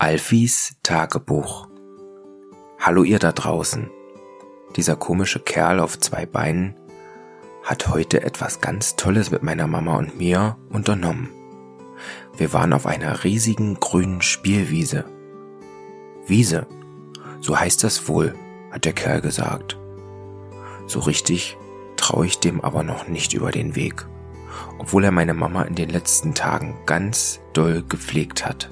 Alfis Tagebuch. Hallo ihr da draußen. Dieser komische Kerl auf zwei Beinen hat heute etwas ganz Tolles mit meiner Mama und mir unternommen. Wir waren auf einer riesigen grünen Spielwiese. Wiese, so heißt das wohl, hat der Kerl gesagt. So richtig traue ich dem aber noch nicht über den Weg, obwohl er meine Mama in den letzten Tagen ganz doll gepflegt hat.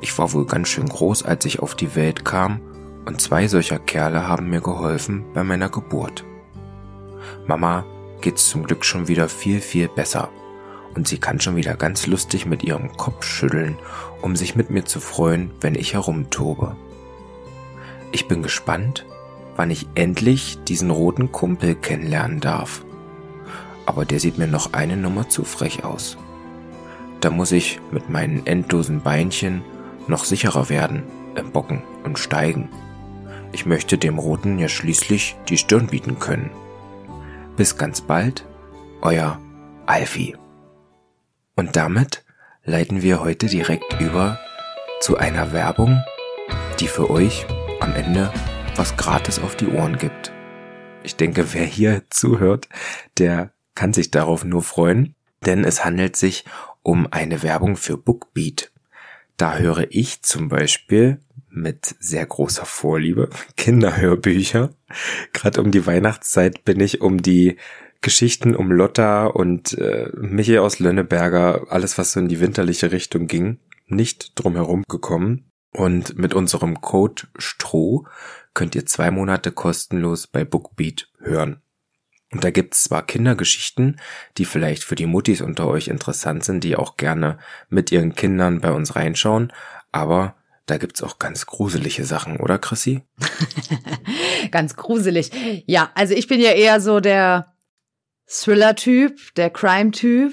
Ich war wohl ganz schön groß, als ich auf die Welt kam, und zwei solcher Kerle haben mir geholfen bei meiner Geburt. Mama geht's zum Glück schon wieder viel, viel besser, und sie kann schon wieder ganz lustig mit ihrem Kopf schütteln, um sich mit mir zu freuen, wenn ich herumtobe. Ich bin gespannt, wann ich endlich diesen roten Kumpel kennenlernen darf. Aber der sieht mir noch eine Nummer zu frech aus. Da muss ich mit meinen endlosen Beinchen noch sicherer werden im Bocken und Steigen. Ich möchte dem Roten ja schließlich die Stirn bieten können. Bis ganz bald, euer Alfie. Und damit leiten wir heute direkt über zu einer Werbung, die für euch am Ende was gratis auf die Ohren gibt. Ich denke, wer hier zuhört, der kann sich darauf nur freuen, denn es handelt sich um eine Werbung für Bookbeat. Da höre ich zum Beispiel mit sehr großer Vorliebe Kinderhörbücher. Gerade um die Weihnachtszeit bin ich um die Geschichten um Lotta und äh, Michi aus Lönneberger, alles was so in die winterliche Richtung ging, nicht drumherum gekommen. Und mit unserem Code STROH könnt ihr zwei Monate kostenlos bei Bookbeat hören. Und da gibt's zwar Kindergeschichten, die vielleicht für die Muttis unter euch interessant sind, die auch gerne mit ihren Kindern bei uns reinschauen, aber da gibt's auch ganz gruselige Sachen, oder Chrissy? ganz gruselig. Ja, also ich bin ja eher so der Thriller-Typ, der Crime-Typ.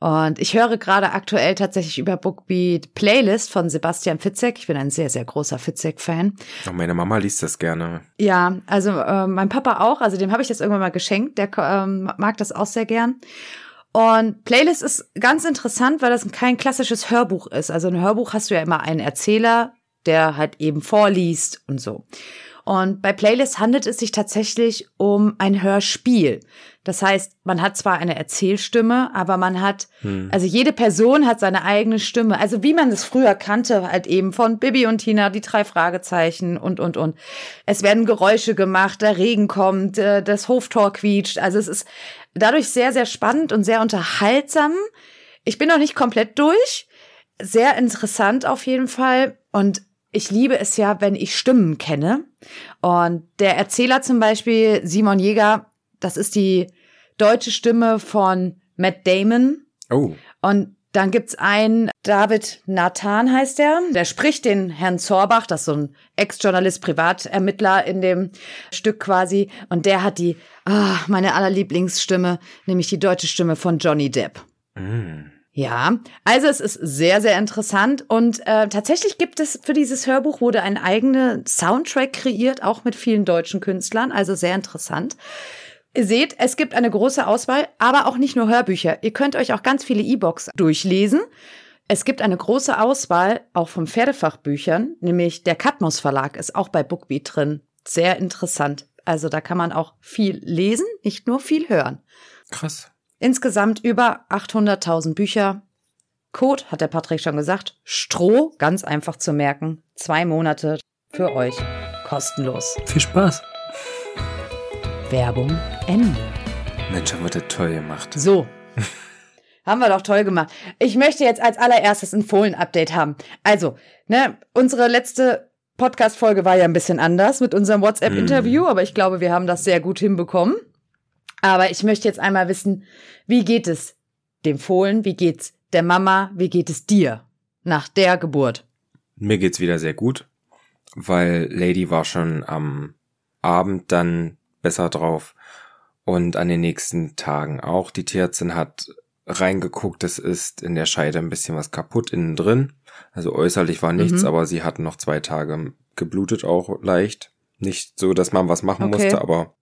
Und ich höre gerade aktuell tatsächlich über Bookbeat Playlist von Sebastian Fitzek. Ich bin ein sehr, sehr großer Fitzek-Fan. meine Mama liest das gerne. Ja, also äh, mein Papa auch. Also dem habe ich das irgendwann mal geschenkt. Der ähm, mag das auch sehr gern. Und Playlist ist ganz interessant, weil das kein klassisches Hörbuch ist. Also ein Hörbuch hast du ja immer einen Erzähler, der halt eben vorliest und so. Und bei Playlist handelt es sich tatsächlich um ein Hörspiel. Das heißt, man hat zwar eine Erzählstimme, aber man hat, hm. also jede Person hat seine eigene Stimme. Also wie man es früher kannte, halt eben von Bibi und Tina, die drei Fragezeichen und, und, und. Es werden Geräusche gemacht, der Regen kommt, äh, das Hoftor quietscht. Also es ist dadurch sehr, sehr spannend und sehr unterhaltsam. Ich bin noch nicht komplett durch. Sehr interessant auf jeden Fall. Und ich liebe es ja, wenn ich Stimmen kenne. Und der Erzähler zum Beispiel, Simon Jäger, das ist die deutsche Stimme von Matt Damon. Oh. Und dann gibt's einen, David Nathan heißt der, der spricht den Herrn Zorbach, das ist so ein Ex-Journalist, Privatermittler in dem Stück quasi. Und der hat die, ah, meine allerlieblingsstimme, nämlich die deutsche Stimme von Johnny Depp. Mm. Ja, also es ist sehr, sehr interessant und äh, tatsächlich gibt es für dieses Hörbuch wurde ein eigener Soundtrack kreiert, auch mit vielen deutschen Künstlern, also sehr interessant. Ihr seht, es gibt eine große Auswahl, aber auch nicht nur Hörbücher. Ihr könnt euch auch ganz viele E-Books durchlesen. Es gibt eine große Auswahl auch von Pferdefachbüchern, nämlich der Katmos Verlag ist auch bei Bookbeat drin. Sehr interessant. Also da kann man auch viel lesen, nicht nur viel hören. Krass. Insgesamt über 800.000 Bücher. Code, hat der Patrick schon gesagt, Stroh, ganz einfach zu merken. Zwei Monate für euch kostenlos. Viel Spaß. Werbung Ende. Mensch, haben wir das toll gemacht. So. haben wir doch toll gemacht. Ich möchte jetzt als allererstes ein Fohlen-Update haben. Also, ne, unsere letzte Podcast-Folge war ja ein bisschen anders mit unserem WhatsApp-Interview, mm. aber ich glaube, wir haben das sehr gut hinbekommen. Aber ich möchte jetzt einmal wissen, wie geht es dem Fohlen, wie geht's der Mama, wie geht es dir nach der Geburt? Mir geht's wieder sehr gut, weil Lady war schon am Abend dann besser drauf und an den nächsten Tagen auch. Die Tierärztin hat reingeguckt, es ist in der Scheide ein bisschen was kaputt innen drin. Also äußerlich war nichts, mhm. aber sie hat noch zwei Tage geblutet, auch leicht. Nicht so, dass man was machen okay. musste, aber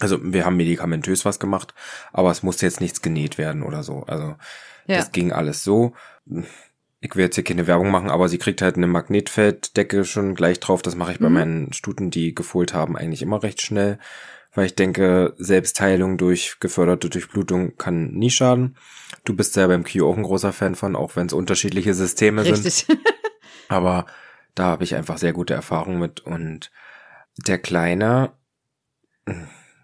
also wir haben medikamentös was gemacht, aber es musste jetzt nichts genäht werden oder so. Also ja. das ging alles so. ich will jetzt hier keine Werbung machen, aber sie kriegt halt eine Magnetfelddecke schon gleich drauf. Das mache ich bei Mhm. meinen Stuten, die gefohlt haben, eigentlich immer recht schnell, weil ich denke, Selbstheilung durch geförderte Durchblutung kann nie schaden. Du bist ja beim Q auch ein großer Fan von, auch wenn es unterschiedliche Systeme sind. Richtig. Aber da habe ich einfach sehr gute Erfahrungen mit. Und der Kleine,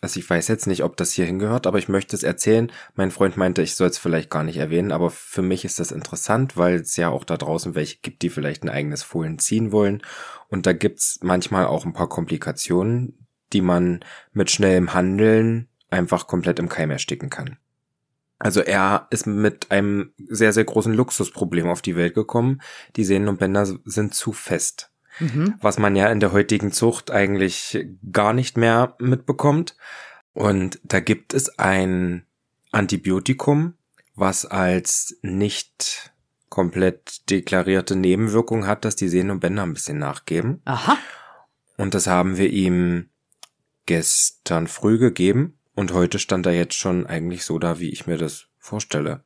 also ich weiß jetzt nicht, ob das hier hingehört, aber ich möchte es erzählen. Mein Freund meinte, ich soll es vielleicht gar nicht erwähnen, aber für mich ist das interessant, weil es ja auch da draußen welche gibt, die vielleicht ein eigenes Fohlen ziehen wollen. Und da gibt's manchmal auch ein paar Komplikationen, die man mit schnellem Handeln einfach komplett im Keim ersticken kann. Also er ist mit einem sehr, sehr großen Luxusproblem auf die Welt gekommen. Die Sehnen und Bänder sind zu fest. Mhm. Was man ja in der heutigen Zucht eigentlich gar nicht mehr mitbekommt. Und da gibt es ein Antibiotikum, was als nicht komplett deklarierte Nebenwirkung hat, dass die Sehnen und Bänder ein bisschen nachgeben. Aha. Und das haben wir ihm gestern früh gegeben. Und heute stand er jetzt schon eigentlich so da, wie ich mir das vorstelle.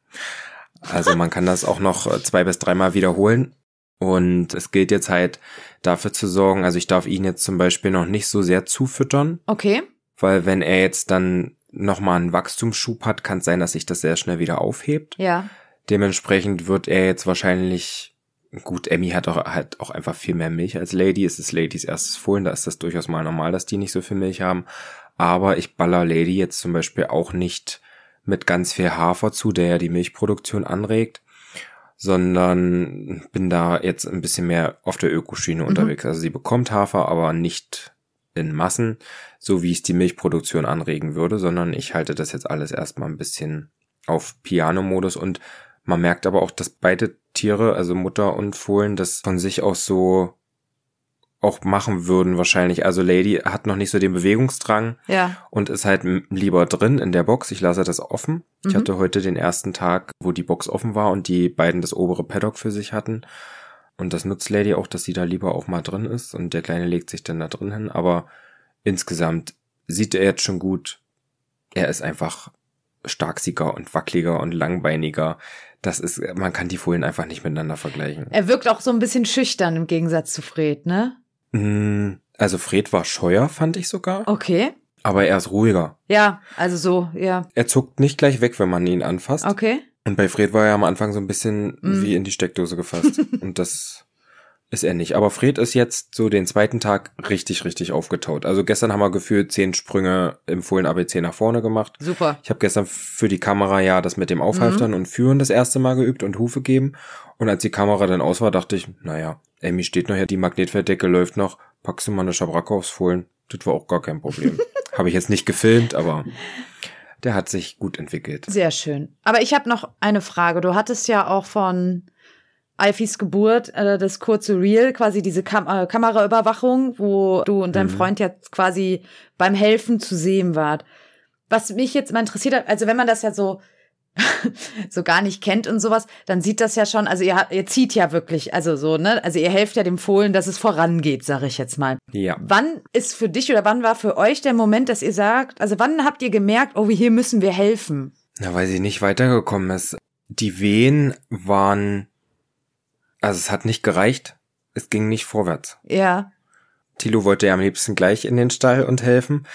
Also man kann das auch noch äh, zwei bis dreimal wiederholen. Und es gilt jetzt halt dafür zu sorgen, also ich darf ihn jetzt zum Beispiel noch nicht so sehr zufüttern, Okay. weil wenn er jetzt dann nochmal einen Wachstumsschub hat, kann es sein, dass sich das sehr schnell wieder aufhebt. Ja. Dementsprechend wird er jetzt wahrscheinlich, gut, Emmy hat auch, hat auch einfach viel mehr Milch als Lady. Es ist Ladies erstes Fohlen, da ist das durchaus mal normal, dass die nicht so viel Milch haben. Aber ich baller Lady jetzt zum Beispiel auch nicht mit ganz viel Hafer zu, der ja die Milchproduktion anregt, sondern bin da jetzt ein bisschen mehr auf der Ökoschiene Mhm. unterwegs. Also sie bekommt Hafer, aber nicht in Massen, so wie es die Milchproduktion anregen würde, sondern ich halte das jetzt alles erstmal ein bisschen auf Piano-Modus und man merkt aber auch, dass beide Tiere, also Mutter und Fohlen, das von sich aus so auch machen würden wahrscheinlich. Also Lady hat noch nicht so den Bewegungsdrang Ja. und ist halt lieber drin in der Box. Ich lasse das offen. Ich Mhm. hatte heute den ersten Tag, wo die Box offen war und die beiden das obere Paddock für sich hatten. Und das nutzt Lady auch, dass sie da lieber auch mal drin ist und der Kleine legt sich dann da drin hin. Aber insgesamt sieht er jetzt schon gut. Er ist einfach starksiger und wackeliger und langbeiniger. Das ist, man kann die Fohlen einfach nicht miteinander vergleichen. Er wirkt auch so ein bisschen schüchtern im Gegensatz zu Fred, ne? Mm, Also Fred war scheuer, fand ich sogar. Okay. Aber er ist ruhiger. Ja, also so, ja. Er zuckt nicht gleich weg, wenn man ihn anfasst. Okay. Und bei Fred war er am Anfang so ein bisschen Mm. wie in die Steckdose gefasst. Und das ist er nicht. Aber Fred ist jetzt so den zweiten Tag richtig, richtig aufgetaut. Also gestern haben wir gefühlt zehn Sprünge im Fohlen ABC nach vorne gemacht. Super. Ich habe gestern für die Kamera ja das mit dem Aufhalftern und Führen das erste Mal geübt und Hufe geben. Und als die Kamera dann aus war, dachte ich, naja, Emmy steht noch hier, die Magnetfelddecke läuft noch, packst du mal eine Schabracke aufs Fohlen. Das war auch gar kein Problem. habe ich jetzt nicht gefilmt, aber der hat sich gut entwickelt. Sehr schön. Aber ich habe noch eine Frage. Du hattest ja auch von Alfis Geburt äh, das kurze Reel, quasi diese Kam äh, Kameraüberwachung, wo du und dein Mhm. Freund jetzt quasi beim Helfen zu sehen wart. Was mich jetzt mal interessiert hat, also wenn man das ja so so gar nicht kennt und sowas, dann sieht das ja schon, also ihr, ihr zieht ja wirklich, also so, ne? Also ihr helft ja dem Fohlen, dass es vorangeht, sag ich jetzt mal. Ja. Wann ist für dich oder wann war für euch der Moment, dass ihr sagt, also wann habt ihr gemerkt, oh, hier müssen wir helfen? Na, weil sie nicht weitergekommen ist. Die Wehen waren, also es hat nicht gereicht. Es ging nicht vorwärts. Ja. Tilo wollte ja am liebsten gleich in den Stall und helfen.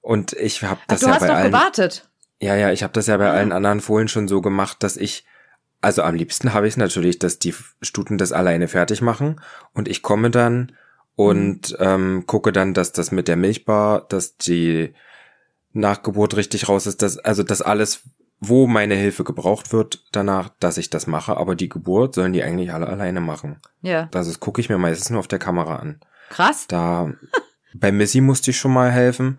Und ich habe Ach, das du ja hast bei noch allen. gewartet. Ja, ja, ich habe das ja bei allen anderen Fohlen schon so gemacht, dass ich, also am liebsten habe ich es natürlich, dass die Stuten das alleine fertig machen und ich komme dann und Mhm. ähm, gucke dann, dass das mit der Milchbar, dass die Nachgeburt richtig raus ist, dass, also dass alles, wo meine Hilfe gebraucht wird, danach, dass ich das mache, aber die Geburt sollen die eigentlich alle alleine machen. Ja. Also das gucke ich mir meistens nur auf der Kamera an. Krass. Da bei Missy musste ich schon mal helfen.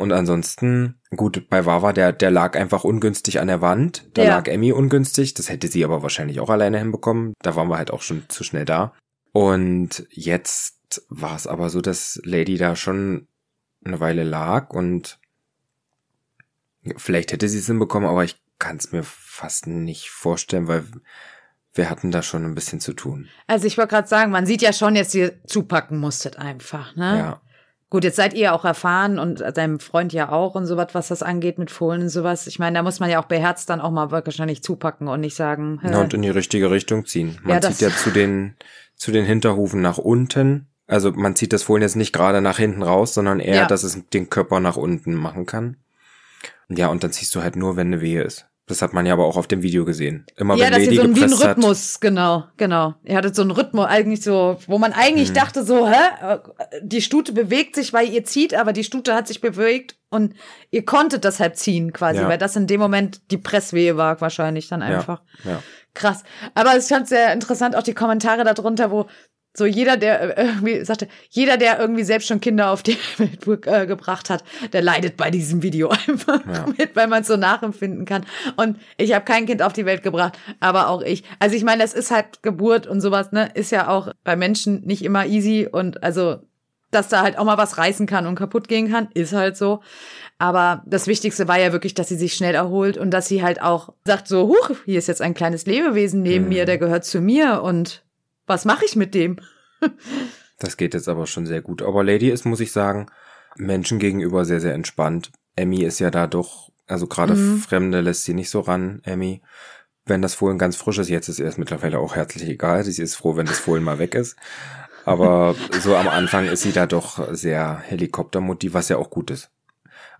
Und ansonsten, gut, bei Wawa, der, der lag einfach ungünstig an der Wand. Da Ja. lag Emmy ungünstig. Das hätte sie aber wahrscheinlich auch alleine hinbekommen. Da waren wir halt auch schon zu schnell da. Und jetzt war es aber so, dass Lady da schon eine Weile lag und vielleicht hätte sie es hinbekommen, aber ich kann es mir fast nicht vorstellen, weil wir hatten da schon ein bisschen zu tun. Also ich wollte gerade sagen, man sieht ja schon, dass ihr zupacken musstet einfach, ne? Ja. Gut, jetzt seid ihr auch erfahren und deinem Freund ja auch und sowas, was das angeht mit Fohlen und sowas. Ich meine, da muss man ja auch beherzt dann auch mal wahrscheinlich zupacken und nicht sagen. Ja, und in die richtige Richtung ziehen. Man Ja, zieht ja zu den, zu den Hinterhufen nach unten. Also man zieht das Fohlen jetzt nicht gerade nach hinten raus, sondern eher, Ja. dass es den Körper nach unten machen kann. Ja, und dann ziehst du halt nur, wenn eine Wehe ist. Das hat man ja aber auch auf dem Video gesehen. Immer ja, wenn dass ihr Lady so einen, wie einen gepresst hat. Rhythmus, genau, genau. Ihr hattet so einen Rhythmus eigentlich so, wo man eigentlich Hm. dachte so, hä, die Stute bewegt sich, weil ihr zieht, aber die Stute hat sich bewegt und ihr konntet das halt ziehen quasi, Ja. weil das in dem Moment die Presswehe war wahrscheinlich dann einfach. Ja. Krass. Aber es fand sehr interessant, auch die Kommentare darunter, wo so jeder, der äh, irgendwie sagte, jeder, der irgendwie selbst schon Kinder auf die Welt äh, gebracht hat, der leidet bei diesem Video einfach Ja. mit, weil man es so nachempfinden kann. Und ich habe kein Kind auf die Welt gebracht, aber auch ich. Also ich meine, das ist halt Geburt und sowas, ne, ist ja auch bei Menschen nicht immer easy und also dass da halt auch mal was reißen kann und kaputt gehen kann, ist halt so. Aber das Wichtigste war ja wirklich, dass sie sich schnell erholt und dass sie halt auch sagt so, huch, hier ist jetzt ein kleines Lebewesen neben Mhm. mir, der gehört zu mir und was mache ich mit dem? Das geht jetzt aber schon sehr gut. Aber Lady ist, muss ich sagen, Menschen gegenüber sehr, sehr entspannt. Emmy ist ja da doch, also gerade Mhm. Fremde lässt sie nicht so ran, Emmy. Wenn das Fohlen ganz frisch ist, jetzt ist ihr es mittlerweile auch herzlich egal. Sie ist froh, wenn das Fohlen mal weg ist. Aber so am Anfang ist sie da doch sehr Helikoptermotiv, was ja auch gut ist.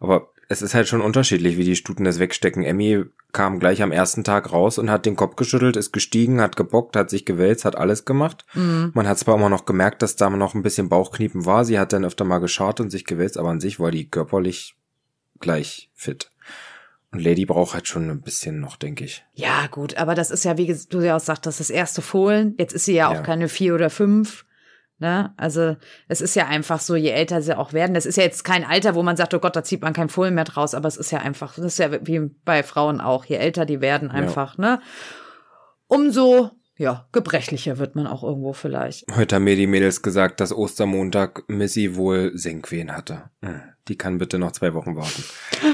Aber es ist halt schon unterschiedlich, wie die Stuten das wegstecken. Emmy kam gleich am ersten Tag raus und hat den Kopf geschüttelt, ist gestiegen, hat gebockt, hat sich gewälzt, hat alles gemacht. Mhm. Man hat zwar immer noch gemerkt, dass da noch ein bisschen Bauchkniepen war. Sie hat dann öfter mal geschaut und sich gewälzt, aber an sich war die körperlich gleich fit. Und Lady braucht halt schon ein bisschen noch, denke ich. Ja, gut, aber das ist ja, wie du ja auch sagtest, das erste Fohlen. Jetzt ist sie ja auch Ja. keine vier oder fünf. Ne? Also es ist ja einfach so, je älter sie auch werden. Das ist ja jetzt kein Alter, wo man sagt, oh Gott, da zieht man kein Fohlen mehr draus. Aber es ist ja einfach, das ist ja wie bei Frauen auch. Je älter die werden einfach, ne? Umso, ja, gebrechlicher wird man auch irgendwo vielleicht. Heute haben mir die Mädels gesagt, dass Ostermontag Missy wohl Senkwehen hatte. Hm, Die kann bitte noch zwei Wochen warten.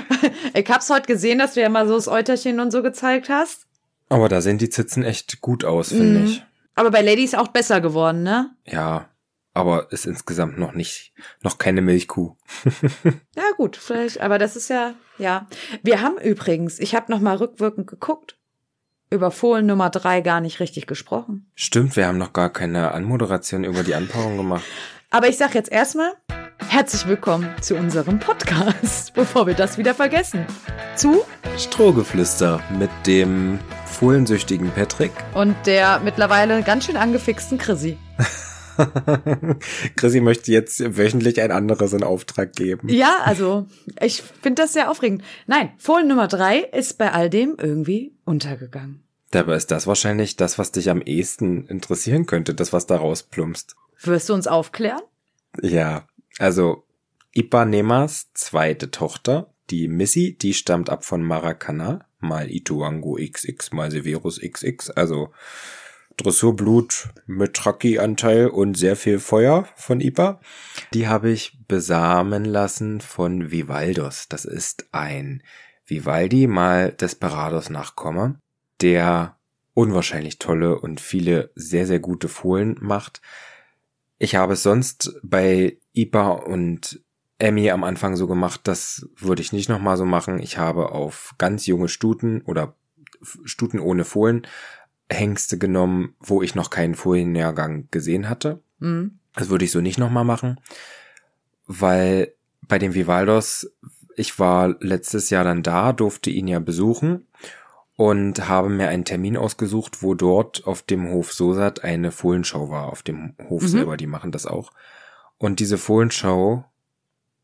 Ich hab's heute gesehen, dass du ja mal so das Euterchen und so gezeigt hast. Aber da sehen die Zitzen echt gut aus, finde Mhm. ich. Aber bei Lady ist auch besser geworden, ne? Ja, aber ist insgesamt noch nicht, noch keine Milchkuh. Ja, gut, vielleicht, aber das ist ja, ja. Wir haben übrigens, ich habe noch mal rückwirkend geguckt, über Fohlen Nummer drei gar nicht richtig gesprochen. Stimmt, wir haben noch gar keine Anmoderation über die Anpaarung gemacht. Aber ich sag jetzt erstmal, herzlich willkommen zu unserem Podcast, bevor wir das wieder vergessen. Zu Strohgeflüster mit dem fohlensüchtigen Patrick. und der mittlerweile ganz schön angefixten Chrissy. Chrissy möchte jetzt wöchentlich ein anderes in Auftrag geben. Ja, also, ich finde das sehr aufregend. Nein, Fohlen Nummer drei ist bei all dem irgendwie untergegangen. Dabei ist das wahrscheinlich das, was dich am ehesten interessieren könnte, das, was da rausplumpst. Wirst du uns aufklären? Ja, also Ipanemas zweite Tochter, die Missy, die stammt ab von Maracana, mal Ituango XX, mal Severus XX, also Dressurblut mit Traki-Anteil und sehr viel Feuer von Ipa. Die habe ich besamen lassen von Vivaldos. Das ist ein Vivaldi mal Desperados Nachkomme, der unwahrscheinlich tolle und viele sehr, sehr gute Fohlen macht. Ich habe es sonst bei Ipa und Emmy am Anfang so gemacht, das würde ich nicht nochmal so machen. Ich habe auf ganz junge Stuten oder Stuten ohne Fohlen Hengste genommen, wo ich noch keinen Fohlenjahrgang gesehen hatte. Mhm. Das würde ich so nicht nochmal machen, weil bei dem Vivaldos, ich war letztes Jahr dann da, durfte ihn ja besuchen und habe mir einen Termin ausgesucht, wo dort auf dem Hof Sosat eine Fohlenschau war, auf dem Hof Mhm. selber, die machen das auch. Und diese Fohlenschau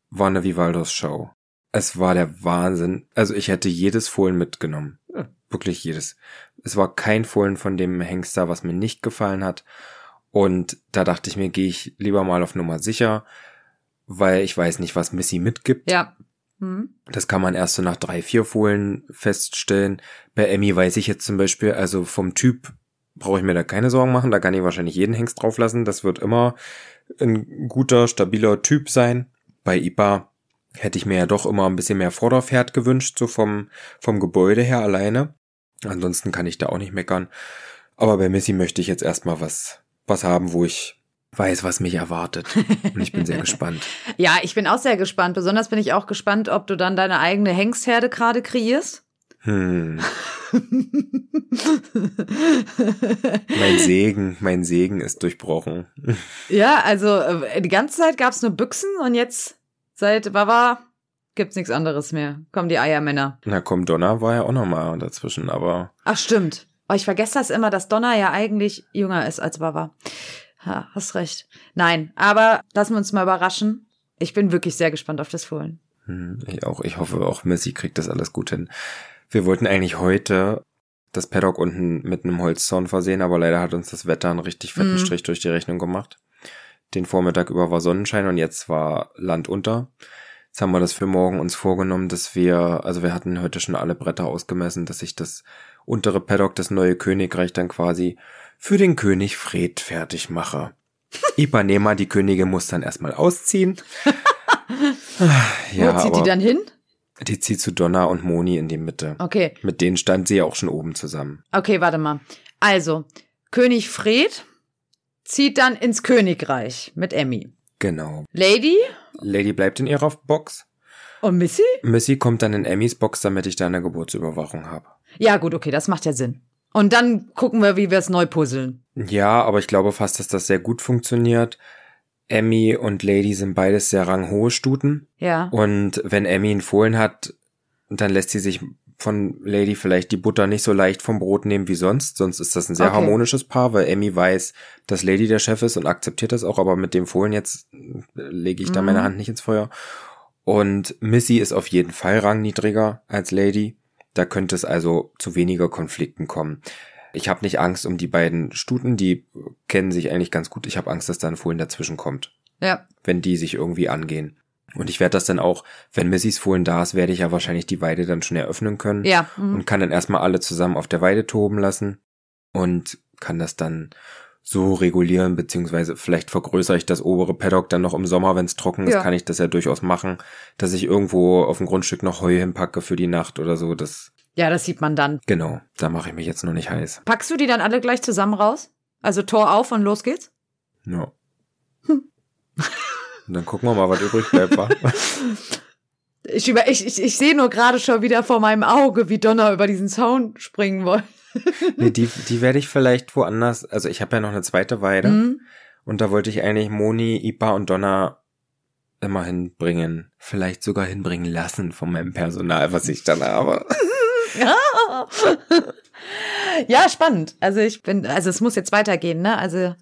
war eine Vivaldos-Show. Es war der Wahnsinn. Also ich hätte jedes Fohlen mitgenommen. Ja, Wirklich jedes. Es war kein Fohlen von dem Hengster, was mir nicht gefallen hat. Und da dachte ich mir, gehe ich lieber mal auf Nummer sicher, weil ich weiß nicht, was Missy mitgibt. Ja. Mhm. Das kann man erst so nach drei, vier Fohlen feststellen. Bei Emmy weiß ich jetzt zum Beispiel, also vom Typ brauche ich mir da keine Sorgen machen. Da kann ich wahrscheinlich jeden Hengst drauf lassen. Das wird immer ein guter, stabiler Typ sein. Bei Ipa hätte ich mir ja doch immer ein bisschen mehr Vorderpferd gewünscht, so vom, vom Gebäude her alleine. Ansonsten kann ich da auch nicht meckern. Aber bei Missy möchte ich jetzt erstmal was, was haben, wo ich weiß, was mich erwartet. Und ich bin sehr gespannt. Ja, ich bin auch sehr gespannt. Besonders bin ich auch gespannt, ob du dann deine eigene Hengstherde gerade kreierst. Hm. mein Segen, mein Segen ist durchbrochen. Ja, also äh, die ganze Zeit gab's nur Büchsen und jetzt seit Baba gibt's nichts anderes mehr. Kommen die Eiermänner. Na komm, Donner war ja auch nochmal dazwischen, aber. Ach, stimmt. Oh, ich vergesse das immer, dass Donner ja eigentlich jünger ist als Baba. Ja, hast recht. Nein, aber lassen wir uns mal überraschen. Ich bin wirklich sehr gespannt auf das Fohlen. Hm, ich auch. Ich hoffe auch, Missy kriegt das alles gut hin. Wir wollten eigentlich heute das Paddock unten mit einem Holzzaun versehen, aber leider hat uns das Wetter einen richtig fetten mhm. Strich durch die Rechnung gemacht. Den Vormittag über war Sonnenschein und jetzt war Land unter. Jetzt haben wir das für morgen uns vorgenommen, dass wir, also wir hatten heute schon alle Bretter ausgemessen, dass ich das untere Paddock, das neue Königreich dann quasi für den König Fred fertig mache. Ipanema, die Königin, muss dann erstmal ausziehen. ja, Wo zieht die dann hin? Die zieht zu Donna und Moni in die Mitte. Okay. Mit denen stand sie ja auch schon oben zusammen. Okay, warte mal. Also, König Fred zieht dann ins Königreich mit Emmy. Genau. Lady? Lady bleibt in ihrer Box. Und Missy? Missy kommt dann in Emmys Box, damit ich da eine Geburtsüberwachung habe. Ja, gut, okay, das macht ja Sinn. Und dann gucken wir, wie wir es neu puzzeln. Ja, aber ich glaube fast, dass das sehr gut funktioniert. Emmy und Lady sind beides sehr ranghohe Stuten. Ja. Und wenn Emmy einen Fohlen hat, dann lässt sie sich von Lady vielleicht die Butter nicht so leicht vom Brot nehmen wie sonst. Sonst ist das ein sehr okay. harmonisches Paar, weil Emmy weiß, dass Lady der Chef ist und akzeptiert das auch. Aber mit dem Fohlen jetzt lege ich da meine mhm. Hand nicht ins Feuer. Und Missy ist auf jeden Fall rangniedriger als Lady. Da könnte es also zu weniger Konflikten kommen. Ich habe nicht Angst um die beiden Stuten, die kennen sich eigentlich ganz gut. Ich habe Angst, dass da ein Fohlen dazwischen kommt. Ja. Wenn die sich irgendwie angehen. Und ich werde das dann auch, wenn Missys Fohlen da ist, werde ich ja wahrscheinlich die Weide dann schon eröffnen können. Ja. Mhm. Und kann dann erstmal alle zusammen auf der Weide toben lassen. Und kann das dann so regulieren, beziehungsweise vielleicht vergrößere ich das obere Paddock dann noch im Sommer, wenn es trocken ist, ja. kann ich das ja durchaus machen, dass ich irgendwo auf dem Grundstück noch Heu hinpacke für die Nacht oder so. Das ja, das sieht man dann. Genau, da mache ich mich jetzt noch nicht heiß. Packst du die dann alle gleich zusammen raus? Also Tor auf und los geht's? Ja. Hm. Und dann gucken wir mal, was übrig bleibt? Ich, über, ich, ich, ich sehe nur gerade schon wieder vor meinem Auge, wie Donner über diesen Zaun springen wollen. nee, die, die werde ich vielleicht woanders, also ich habe ja noch eine zweite Weide mhm. und da wollte ich eigentlich Moni, Ipa und Donner immer hinbringen. Vielleicht sogar hinbringen lassen von meinem Personal, was ich dann habe. ja, spannend. Also ich bin, also es muss jetzt weitergehen, ne? Also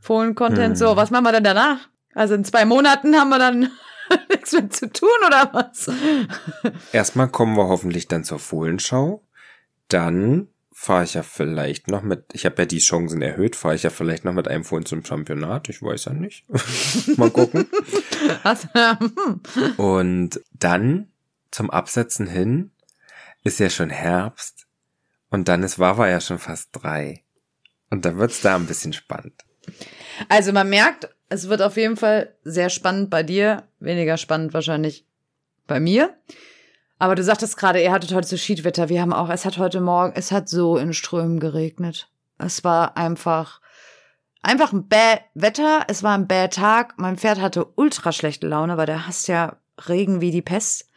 Fohlen-Content, hm. so, was machen wir denn danach? Also in zwei Monaten haben wir dann nichts mehr zu tun oder was? Erstmal kommen wir hoffentlich dann zur Fohlenschau. Dann fahre ich ja vielleicht noch mit, ich habe ja die Chancen erhöht, fahre ich ja vielleicht noch mit einem Fohlen zum Championat, ich weiß ja nicht. Mal gucken. Hm. Und dann zum Absetzen hin ist ja schon Herbst und dann ist Wawa ja schon fast drei. Und da wird's da ein bisschen spannend. Also man merkt, es wird auf jeden Fall sehr spannend bei dir, weniger spannend wahrscheinlich bei mir. Aber du sagtest gerade, ihr hattet heute so Schiedwetter. Wir haben auch, es hat heute Morgen, es hat so in Strömen geregnet. Es war einfach, einfach ein bäh Wetter. Es war ein bäh Tag. Mein Pferd hatte ultra schlechte Laune, weil der hasst ja Regen wie die Pest.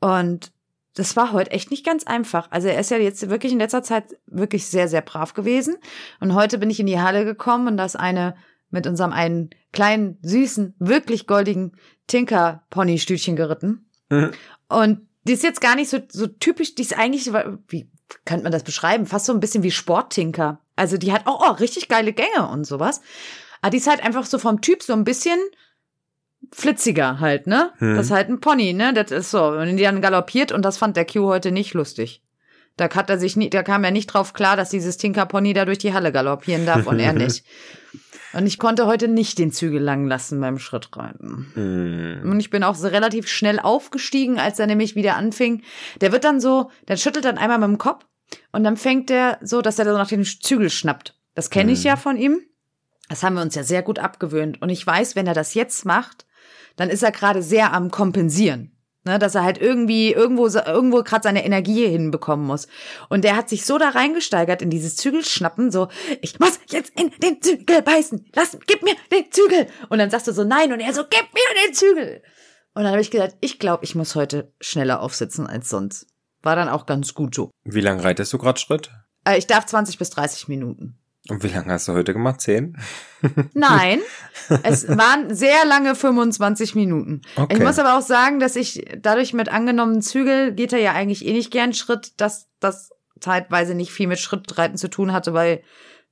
Und das war heute echt nicht ganz einfach. Also er ist ja jetzt wirklich in letzter Zeit wirklich sehr, sehr brav gewesen. Und heute bin ich in die Halle gekommen und da ist eine mit unserem einen kleinen, süßen, wirklich goldigen Tinker-Pony-Stütchen geritten. Mhm. Und die ist jetzt gar nicht so, so typisch, die ist eigentlich, wie könnte man das beschreiben? Fast so ein bisschen wie Sporttinker. Also die hat auch oh, richtig geile Gänge und sowas. Aber die ist halt einfach so vom Typ so ein bisschen flitziger halt, ne? Hm. Das ist halt ein Pony, ne? Das ist so. Und die dann galoppiert und das fand der Q heute nicht lustig. Da hat er sich nie, da kam er nicht drauf klar, dass dieses Tinker Pony da durch die Halle galoppieren darf und er nicht. Und ich konnte heute nicht den Zügel lang lassen beim Schrittreiten. Mm. Und ich bin auch so relativ schnell aufgestiegen, als er nämlich wieder anfing. Der wird dann so, der schüttelt dann einmal mit dem Kopf und dann fängt er so, dass er so nach den Zügel schnappt. Das kenne ich mm. ja von ihm. Das haben wir uns ja sehr gut abgewöhnt. Und ich weiß, wenn er das jetzt macht, dann ist er gerade sehr am Kompensieren. Ne, dass er halt irgendwie irgendwo irgendwo gerade seine Energie hinbekommen muss. Und der hat sich so da reingesteigert in dieses Zügelschnappen, so ich muss jetzt in den Zügel beißen. Lass, gib mir den Zügel. Und dann sagst du so nein und er so gib mir den Zügel. Und dann habe ich gesagt, ich glaube, ich muss heute schneller aufsitzen als sonst. War dann auch ganz gut so. Wie lange reitest du gerade Schritt? Äh, ich darf 20 bis 30 Minuten. Und wie lange hast du heute gemacht? Zehn? Nein, es waren sehr lange 25 Minuten. Okay. Ich muss aber auch sagen, dass ich dadurch mit angenommenen Zügel geht er ja eigentlich eh nicht gern Schritt, dass das zeitweise nicht viel mit Schrittreiten zu tun hatte, weil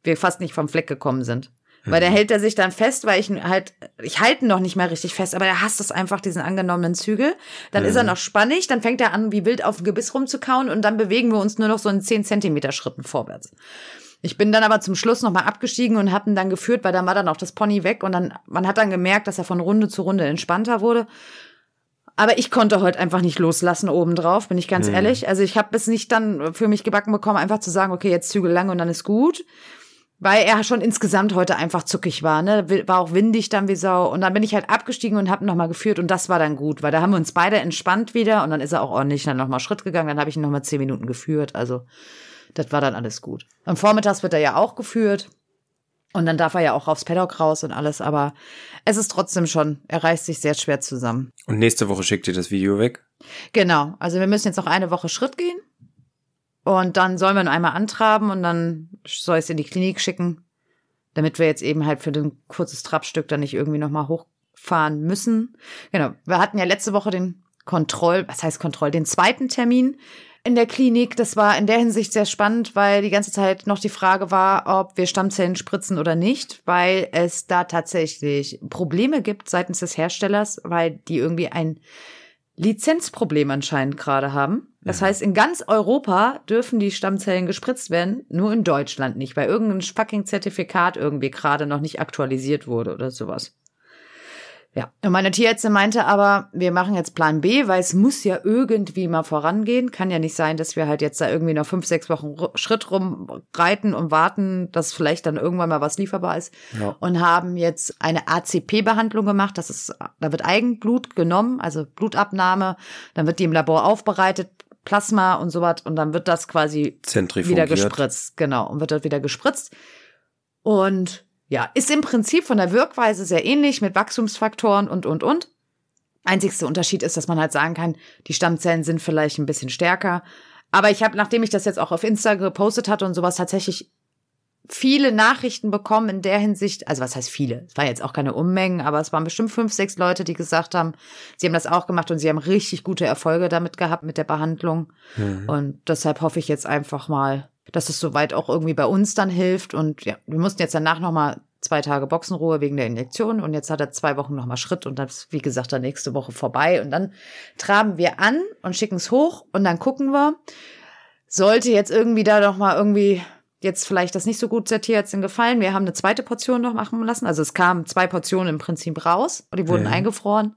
wir fast nicht vom Fleck gekommen sind. Mhm. Weil da hält er sich dann fest, weil ich halt, ich halte ihn noch nicht mehr richtig fest, aber er hasst es einfach, diesen angenommenen Zügel. Dann mhm. ist er noch spannig, dann fängt er an, wie wild auf dem Gebiss rumzukauen und dann bewegen wir uns nur noch so in 10 Zentimeter Schritten vorwärts. Ich bin dann aber zum Schluss nochmal abgestiegen und hab ihn dann geführt, weil dann war dann auch das Pony weg und dann, man hat dann gemerkt, dass er von Runde zu Runde entspannter wurde. Aber ich konnte heute einfach nicht loslassen obendrauf, bin ich ganz mhm. ehrlich. Also ich habe es nicht dann für mich gebacken bekommen, einfach zu sagen, okay, jetzt Zügel lang und dann ist gut. Weil er schon insgesamt heute einfach zuckig war, ne? War auch windig dann wie Sau. Und dann bin ich halt abgestiegen und habe ihn nochmal geführt und das war dann gut, weil da haben wir uns beide entspannt wieder und dann ist er auch ordentlich dann nochmal Schritt gegangen, dann habe ich ihn nochmal zehn Minuten geführt. Also das war dann alles gut. Am Vormittags wird er ja auch geführt. Und dann darf er ja auch aufs Paddock raus und alles, aber es ist trotzdem schon, er reißt sich sehr schwer zusammen. Und nächste Woche schickt ihr das Video weg? Genau, also wir müssen jetzt noch eine Woche Schritt gehen. Und dann sollen wir ihn einmal antraben und dann soll ich es in die Klinik schicken, damit wir jetzt eben halt für ein kurzes Trabstück dann nicht irgendwie nochmal hochfahren müssen. Genau, wir hatten ja letzte Woche den Kontroll, was heißt Kontroll, den zweiten Termin in der Klinik. Das war in der Hinsicht sehr spannend, weil die ganze Zeit noch die Frage war, ob wir Stammzellen spritzen oder nicht, weil es da tatsächlich Probleme gibt seitens des Herstellers, weil die irgendwie ein Lizenzproblem anscheinend gerade haben. Das heißt, in ganz Europa dürfen die Stammzellen gespritzt werden, nur in Deutschland nicht, weil irgendein fucking Zertifikat irgendwie gerade noch nicht aktualisiert wurde oder sowas. Ja, und meine Tierärztin meinte aber, wir machen jetzt Plan B, weil es muss ja irgendwie mal vorangehen. Kann ja nicht sein, dass wir halt jetzt da irgendwie noch fünf, sechs Wochen Schritt rumreiten und warten, dass vielleicht dann irgendwann mal was lieferbar ist. Ja. Und haben jetzt eine ACP-Behandlung gemacht. Das ist, da wird Eigenblut genommen, also Blutabnahme. Dann wird die im Labor aufbereitet, Plasma und sowas. Und dann wird das quasi wieder gespritzt. Genau. Und wird dort wieder gespritzt. Und ja, ist im Prinzip von der Wirkweise sehr ähnlich mit Wachstumsfaktoren und, und, und. Einzigster Unterschied ist, dass man halt sagen kann, die Stammzellen sind vielleicht ein bisschen stärker. Aber ich habe, nachdem ich das jetzt auch auf Insta gepostet hatte und sowas, tatsächlich viele Nachrichten bekommen in der Hinsicht, also was heißt viele? Es war jetzt auch keine Unmengen, aber es waren bestimmt fünf, sechs Leute, die gesagt haben, sie haben das auch gemacht und sie haben richtig gute Erfolge damit gehabt mit der Behandlung. Mhm. Und deshalb hoffe ich jetzt einfach mal, dass es soweit auch irgendwie bei uns dann hilft. Und ja, wir mussten jetzt danach nochmal zwei Tage Boxenruhe wegen der Injektion und jetzt hat er zwei Wochen nochmal Schritt und dann ist, wie gesagt, dann nächste Woche vorbei und dann traben wir an und schicken es hoch und dann gucken wir, sollte jetzt irgendwie da nochmal irgendwie jetzt vielleicht das nicht so gut der Tierärztin gefallen. Wir haben eine zweite Portion noch machen lassen. Also es kamen zwei Portionen im Prinzip raus und die wurden mhm. eingefroren.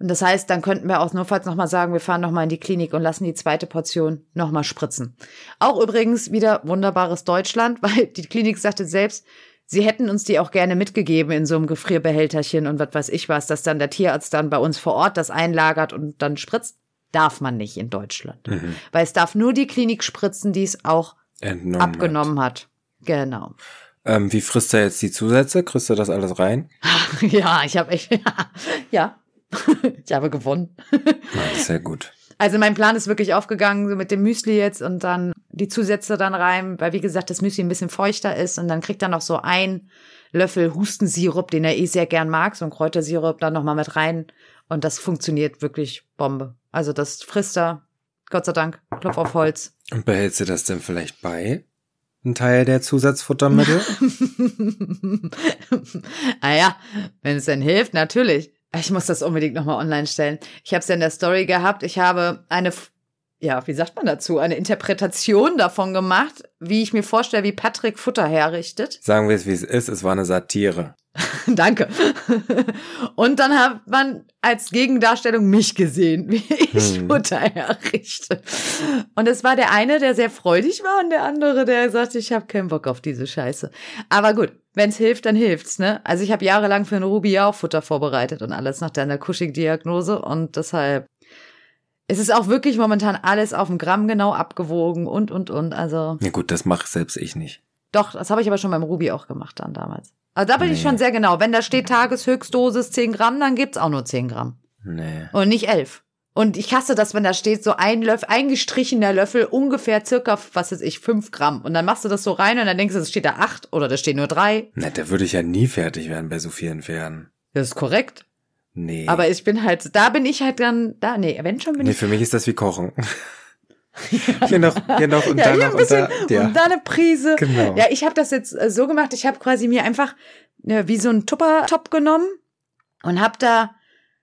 Und das heißt, dann könnten wir auch notfalls nochmal sagen, wir fahren nochmal in die Klinik und lassen die zweite Portion nochmal spritzen. Auch übrigens wieder wunderbares Deutschland, weil die Klinik sagte selbst, sie hätten uns die auch gerne mitgegeben in so einem Gefrierbehälterchen und was weiß ich was, dass dann der Tierarzt dann bei uns vor Ort das einlagert und dann spritzt. Darf man nicht in Deutschland. Mhm. Weil es darf nur die Klinik spritzen, die es auch Entnommen abgenommen hat. hat. Genau. Ähm, wie frisst er jetzt die Zusätze? Kriegst du das alles rein? ja, ich habe echt, ja, ich habe gewonnen. Ja, sehr gut. Also mein Plan ist wirklich aufgegangen, so mit dem Müsli jetzt und dann die Zusätze dann rein, weil wie gesagt, das Müsli ein bisschen feuchter ist und dann kriegt er noch so ein Löffel Hustensirup, den er eh sehr gern mag, so ein Kräutersirup dann nochmal mit rein und das funktioniert wirklich Bombe. Also das frisst er, Gott sei Dank, Klopf auf Holz. Und behältst du das denn vielleicht bei? Ein Teil der Zusatzfuttermittel? ah ja, wenn es denn hilft, natürlich. Ich muss das unbedingt nochmal online stellen. Ich habe es ja in der Story gehabt. Ich habe eine, ja, wie sagt man dazu, eine Interpretation davon gemacht, wie ich mir vorstelle, wie Patrick Futter herrichtet. Sagen wir es, wie es ist. Es war eine Satire. Danke. Und dann hat man als Gegendarstellung mich gesehen, wie ich hm. Futter herrichte. Und es war der eine, der sehr freudig war und der andere, der sagte, ich habe keinen Bock auf diese Scheiße. Aber gut, wenn es hilft, dann hilft's, ne? Also ich habe jahrelang für eine Ruby auch Futter vorbereitet und alles nach deiner Cushing-Diagnose und deshalb Es ist auch wirklich momentan alles auf dem Gramm genau abgewogen und, und, und. Also. Ja gut, das mache selbst ich nicht. Doch, das habe ich aber schon beim Ruby auch gemacht dann damals. Also da bin nee. ich schon sehr genau. Wenn da steht Tageshöchstdosis 10 Gramm, dann gibt's auch nur 10 Gramm. Nee. Und nicht 11. Und ich hasse das, wenn da steht so ein Löffel, eingestrichener Löffel, ungefähr circa, was weiß ich, 5 Gramm. Und dann machst du das so rein und dann denkst du, es steht da 8 oder da stehen nur 3. Na, da würde ich ja nie fertig werden bei so vielen Pferden. Das ist korrekt. Nee. Aber ich bin halt, da bin ich halt dann, da, nee, wenn schon bin nee, ich. Nee, für mich ist das wie Kochen. hier noch, hier noch und ja, da noch und da, ja. und da eine Prise. Genau. Ja, ich habe das jetzt äh, so gemacht, ich habe quasi mir einfach ja, wie so ein Tuppertop genommen und habe da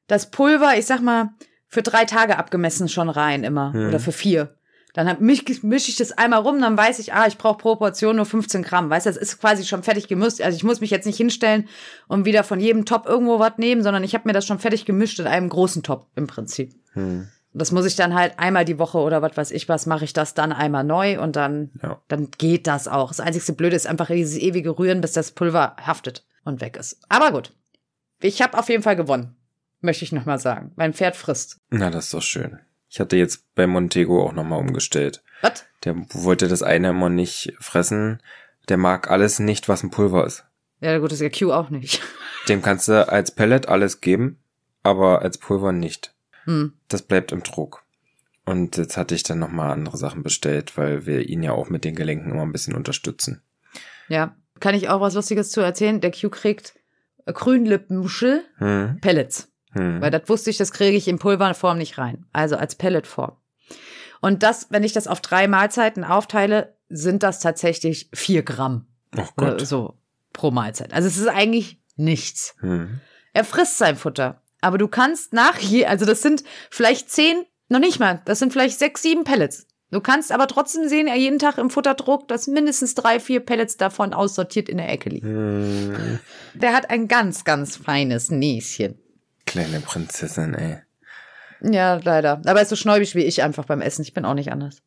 das Pulver, ich sag mal, für drei Tage abgemessen schon rein immer hm. oder für vier. Dann mische misch ich das einmal rum, dann weiß ich, ah, ich brauche pro Portion nur 15 Gramm. Weißt du, das ist quasi schon fertig gemischt. Also ich muss mich jetzt nicht hinstellen und wieder von jedem Top irgendwo was nehmen, sondern ich habe mir das schon fertig gemischt in einem großen Top im Prinzip. Hm. Das muss ich dann halt einmal die Woche oder was weiß ich was, mache ich das dann einmal neu und dann, ja. dann geht das auch. Das einzigste Blöde ist einfach dieses ewige Rühren, bis das Pulver haftet und weg ist. Aber gut. Ich habe auf jeden Fall gewonnen möchte ich nochmal sagen. Mein Pferd frisst. Na, das ist doch schön. Ich hatte jetzt bei Montego auch nochmal umgestellt. Was? Der wollte das eine immer nicht fressen. Der mag alles nicht, was ein Pulver ist. Ja, gut, ist ja Q auch nicht. Dem kannst du als Pellet alles geben, aber als Pulver nicht. Hm. Das bleibt im Druck. Und jetzt hatte ich dann nochmal andere Sachen bestellt, weil wir ihn ja auch mit den Gelenken immer ein bisschen unterstützen. Ja. Kann ich auch was Lustiges zu erzählen? Der Q kriegt Grünlippenmuschel hm. Pellets. Hm. Weil das wusste ich, das kriege ich in Pulverform nicht rein. Also als Pelletform. Und das, wenn ich das auf drei Mahlzeiten aufteile, sind das tatsächlich vier Gramm. Oh Gott. Oder so pro Mahlzeit. Also es ist eigentlich nichts. Hm. Er frisst sein Futter. Aber du kannst nach je, also das sind vielleicht zehn, noch nicht mal, das sind vielleicht sechs, sieben Pellets. Du kannst aber trotzdem sehen, er jeden Tag im Futterdruck, dass mindestens drei, vier Pellets davon aussortiert in der Ecke liegen. Hm. Der hat ein ganz, ganz feines Näschen. Kleine Prinzessin, ey. Ja, leider. Aber er ist so schnäubig wie ich einfach beim Essen. Ich bin auch nicht anders.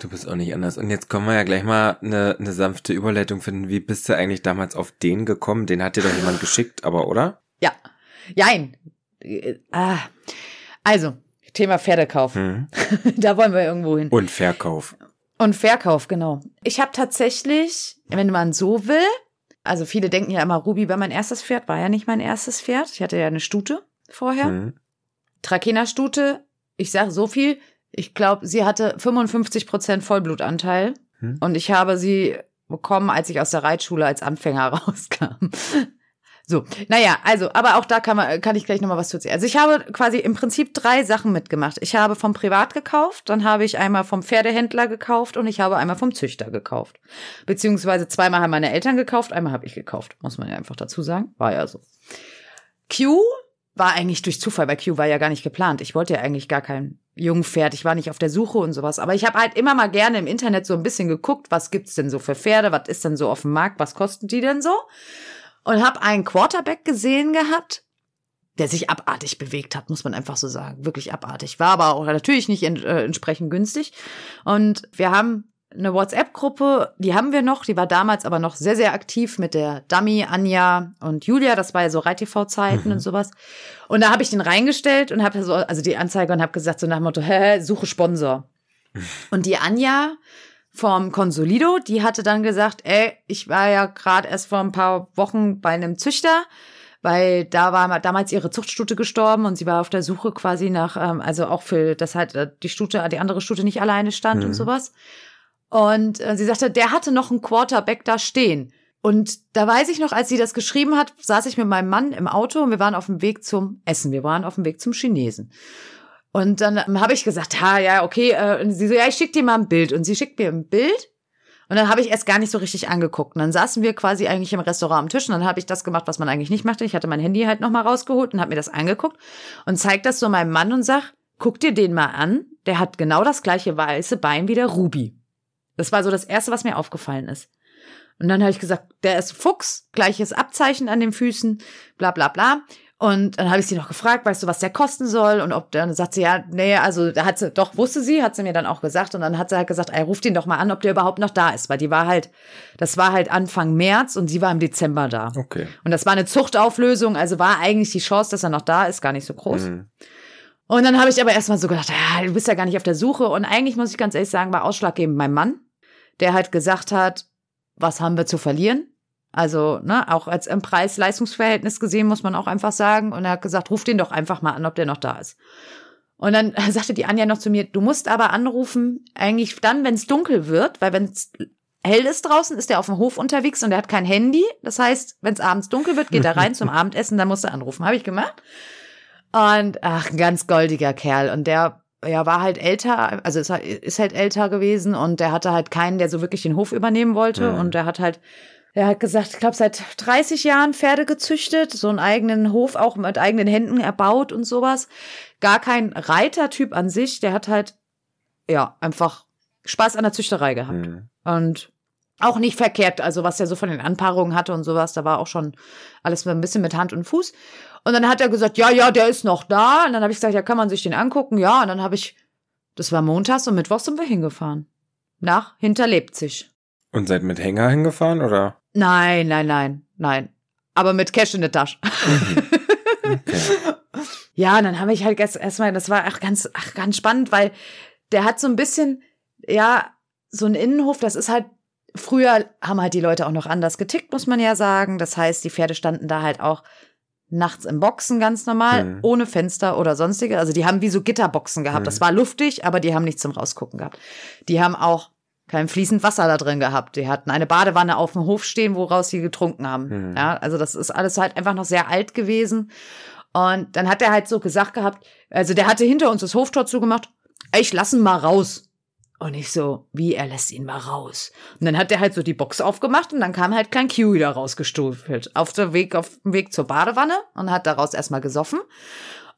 Du bist auch nicht anders. Und jetzt können wir ja gleich mal eine, eine sanfte Überleitung finden. Wie bist du eigentlich damals auf den gekommen? Den hat dir doch jemand geschickt, aber oder? Ja. Jein. Ah. Also, Thema Pferdekauf. Hm. da wollen wir irgendwo hin. Und Verkauf. Und Verkauf, genau. Ich habe tatsächlich, wenn man so will, also viele denken ja immer, Ruby war mein erstes Pferd, war ja nicht mein erstes Pferd. Ich hatte ja eine Stute vorher. Hm. Trakehner-Stute, ich sage so viel, ich glaube, sie hatte 55 Prozent Vollblutanteil. Hm. Und ich habe sie bekommen, als ich aus der Reitschule als Anfänger rauskam. So, naja, also, aber auch da kann, man, kann ich gleich nochmal was zu erzählen. Also ich habe quasi im Prinzip drei Sachen mitgemacht. Ich habe vom Privat gekauft, dann habe ich einmal vom Pferdehändler gekauft und ich habe einmal vom Züchter gekauft. Beziehungsweise zweimal haben meine Eltern gekauft, einmal habe ich gekauft, muss man ja einfach dazu sagen. War ja so. Q war eigentlich durch Zufall, bei Q war ja gar nicht geplant. Ich wollte ja eigentlich gar kein Jungpferd, ich war nicht auf der Suche und sowas. Aber ich habe halt immer mal gerne im Internet so ein bisschen geguckt, was gibt's denn so für Pferde, was ist denn so auf dem Markt, was kosten die denn so? und habe einen Quarterback gesehen gehabt, der sich abartig bewegt hat, muss man einfach so sagen. Wirklich abartig. War aber auch natürlich nicht in, äh, entsprechend günstig. Und wir haben eine WhatsApp-Gruppe, die haben wir noch, die war damals aber noch sehr, sehr aktiv mit der Dummy, Anja und Julia, das war ja so Reit-TV-Zeiten mhm. und sowas. Und da habe ich den reingestellt und habe so, also die Anzeige und habe gesagt so nach dem Motto, hä, suche Sponsor. und die Anja vom Consolido, die hatte dann gesagt, ey, ich war ja gerade erst vor ein paar Wochen bei einem Züchter, weil da war damals ihre Zuchtstute gestorben und sie war auf der Suche quasi nach, ähm, also auch für, dass halt äh, die Stute, die andere Stute nicht alleine stand mhm. und sowas. Und äh, sie sagte, der hatte noch einen Quarterback da stehen. Und da weiß ich noch, als sie das geschrieben hat, saß ich mit meinem Mann im Auto und wir waren auf dem Weg zum Essen. Wir waren auf dem Weg zum Chinesen. Und dann ähm, habe ich gesagt, ha, ja, okay. Äh, und sie so, ja, ich schick dir mal ein Bild. Und sie schickt mir ein Bild. Und dann habe ich erst gar nicht so richtig angeguckt. Und dann saßen wir quasi eigentlich im Restaurant am Tisch und dann habe ich das gemacht, was man eigentlich nicht machte. Ich hatte mein Handy halt nochmal rausgeholt und habe mir das angeguckt und zeigt das so meinem Mann und sag, guck dir den mal an. Der hat genau das gleiche weiße Bein wie der Ruby. Das war so das Erste, was mir aufgefallen ist. Und dann habe ich gesagt, der ist Fuchs, gleiches Abzeichen an den Füßen, bla bla bla. Und dann habe ich sie noch gefragt, weißt du, was der kosten soll? Und ob dann sagt sie, ja, nee, also da hat sie, doch, wusste sie, hat sie mir dann auch gesagt. Und dann hat sie halt gesagt, ey, ruft ihn doch mal an, ob der überhaupt noch da ist. Weil die war halt, das war halt Anfang März und sie war im Dezember da. Okay. Und das war eine Zuchtauflösung, also war eigentlich die Chance, dass er noch da ist, gar nicht so groß. Mhm. Und dann habe ich aber erstmal so gedacht, ja, du bist ja gar nicht auf der Suche. Und eigentlich muss ich ganz ehrlich sagen, war ausschlaggebend mein Mann, der halt gesagt hat, was haben wir zu verlieren? Also, ne, auch als im Preis-Leistungsverhältnis gesehen, muss man auch einfach sagen. Und er hat gesagt, ruf den doch einfach mal an, ob der noch da ist. Und dann sagte die Anja noch zu mir, du musst aber anrufen, eigentlich dann, wenn es dunkel wird, weil wenn es hell ist draußen, ist er auf dem Hof unterwegs und er hat kein Handy. Das heißt, wenn es abends dunkel wird, geht er rein zum Abendessen, dann musst du anrufen. Habe ich gemacht. Und ach, ein ganz goldiger Kerl. Und der ja, war halt älter, also ist, halt, ist halt älter gewesen und der hatte halt keinen, der so wirklich den Hof übernehmen wollte. Mhm. Und der hat halt, er hat gesagt, ich glaube, seit 30 Jahren Pferde gezüchtet, so einen eigenen Hof auch mit eigenen Händen erbaut und sowas. Gar kein Reitertyp an sich, der hat halt, ja, einfach Spaß an der Züchterei gehabt. Mhm. Und auch nicht verkehrt, also was er so von den Anpaarungen hatte und sowas, da war auch schon alles ein bisschen mit Hand und Fuß. Und dann hat er gesagt, ja, ja, der ist noch da. Und dann habe ich gesagt, ja, kann man sich den angucken? Ja, und dann habe ich, das war montags und mittwochs sind wir hingefahren. Nach Hinterleipzig. Und seid mit Hänger hingefahren, oder? Nein, nein, nein, nein. Aber mit Cash in der Tasche. Mhm. Okay. ja, und dann habe ich halt erstmal, das war ach, ganz, ach, ganz spannend, weil der hat so ein bisschen, ja, so ein Innenhof, das ist halt Früher haben halt die Leute auch noch anders getickt, muss man ja sagen. Das heißt, die Pferde standen da halt auch nachts im Boxen ganz normal, mhm. ohne Fenster oder sonstige. Also die haben wie so Gitterboxen gehabt. Mhm. Das war luftig, aber die haben nichts zum Rausgucken gehabt. Die haben auch kein fließend Wasser da drin gehabt. Die hatten eine Badewanne auf dem Hof stehen, woraus sie getrunken haben. Mhm. Ja, also das ist alles halt einfach noch sehr alt gewesen. Und dann hat er halt so gesagt gehabt, also der hatte hinter uns das Hoftor zugemacht, ich lass ihn mal raus. Und ich so, wie, er lässt ihn mal raus. Und dann hat er halt so die Box aufgemacht und dann kam halt Klein Q wieder rausgestufelt. Auf dem Weg, auf dem Weg zur Badewanne und hat daraus erstmal gesoffen.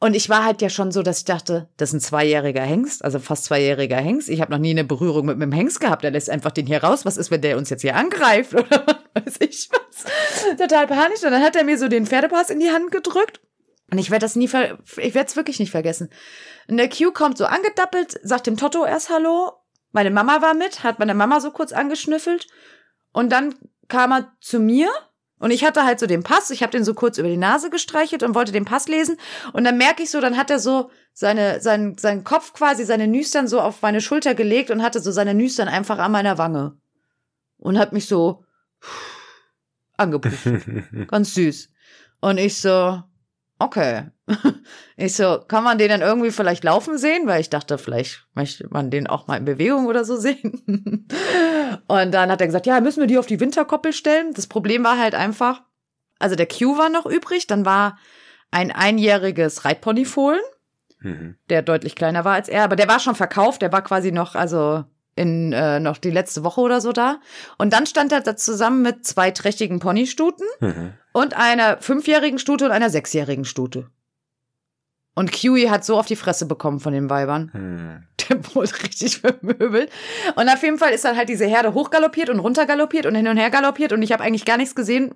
Und ich war halt ja schon so, dass ich dachte, das ist ein zweijähriger Hengst, also fast zweijähriger Hengst. Ich habe noch nie eine Berührung mit einem Hengst gehabt. Der lässt einfach den hier raus. Was ist, wenn der uns jetzt hier angreift oder was weiß ich was? Total panisch. Und dann hat er mir so den Pferdepass in die Hand gedrückt. Und ich werde das nie ver ich werde es wirklich nicht vergessen. Und der Q kommt so angedappelt, sagt dem Totto erst Hallo meine Mama war mit, hat meine Mama so kurz angeschnüffelt und dann kam er zu mir und ich hatte halt so den Pass, ich habe den so kurz über die Nase gestreichelt und wollte den Pass lesen und dann merke ich so, dann hat er so seine sein seinen Kopf quasi seine Nüstern so auf meine Schulter gelegt und hatte so seine Nüstern einfach an meiner Wange und hat mich so angepusht. Ganz süß. Und ich so, okay. Ich so, kann man den dann irgendwie vielleicht laufen sehen? Weil ich dachte, vielleicht möchte man den auch mal in Bewegung oder so sehen. Und dann hat er gesagt, ja, müssen wir die auf die Winterkoppel stellen? Das Problem war halt einfach, also der Q war noch übrig, dann war ein einjähriges Reitponyfohlen, mhm. der deutlich kleiner war als er, aber der war schon verkauft, der war quasi noch, also in äh, noch die letzte Woche oder so da. Und dann stand er da zusammen mit zwei trächtigen Ponystuten mhm. und einer fünfjährigen Stute und einer sechsjährigen Stute. Und Kiwi hat so auf die Fresse bekommen von den Weibern. Hm. Der wurde richtig vermöbelt. Und auf jeden Fall ist dann halt diese Herde hochgaloppiert und runtergaloppiert und hin und her galoppiert. Und ich habe eigentlich gar nichts gesehen,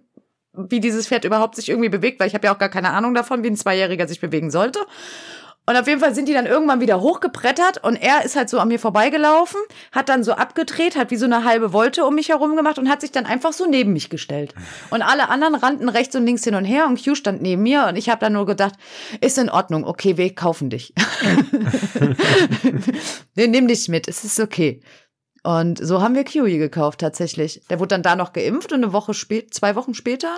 wie dieses Pferd überhaupt sich irgendwie bewegt, weil ich habe ja auch gar keine Ahnung davon, wie ein Zweijähriger sich bewegen sollte. Und auf jeden Fall sind die dann irgendwann wieder hochgebrettert und er ist halt so an mir vorbeigelaufen, hat dann so abgedreht, hat wie so eine halbe Wolte um mich herum gemacht und hat sich dann einfach so neben mich gestellt. Und alle anderen rannten rechts und links hin und her und Q stand neben mir und ich habe dann nur gedacht, ist in Ordnung, okay, wir kaufen dich. wir nehmen dich mit, es ist okay. Und so haben wir Kiwi gekauft tatsächlich. Der wurde dann da noch geimpft und eine Woche später, zwei Wochen später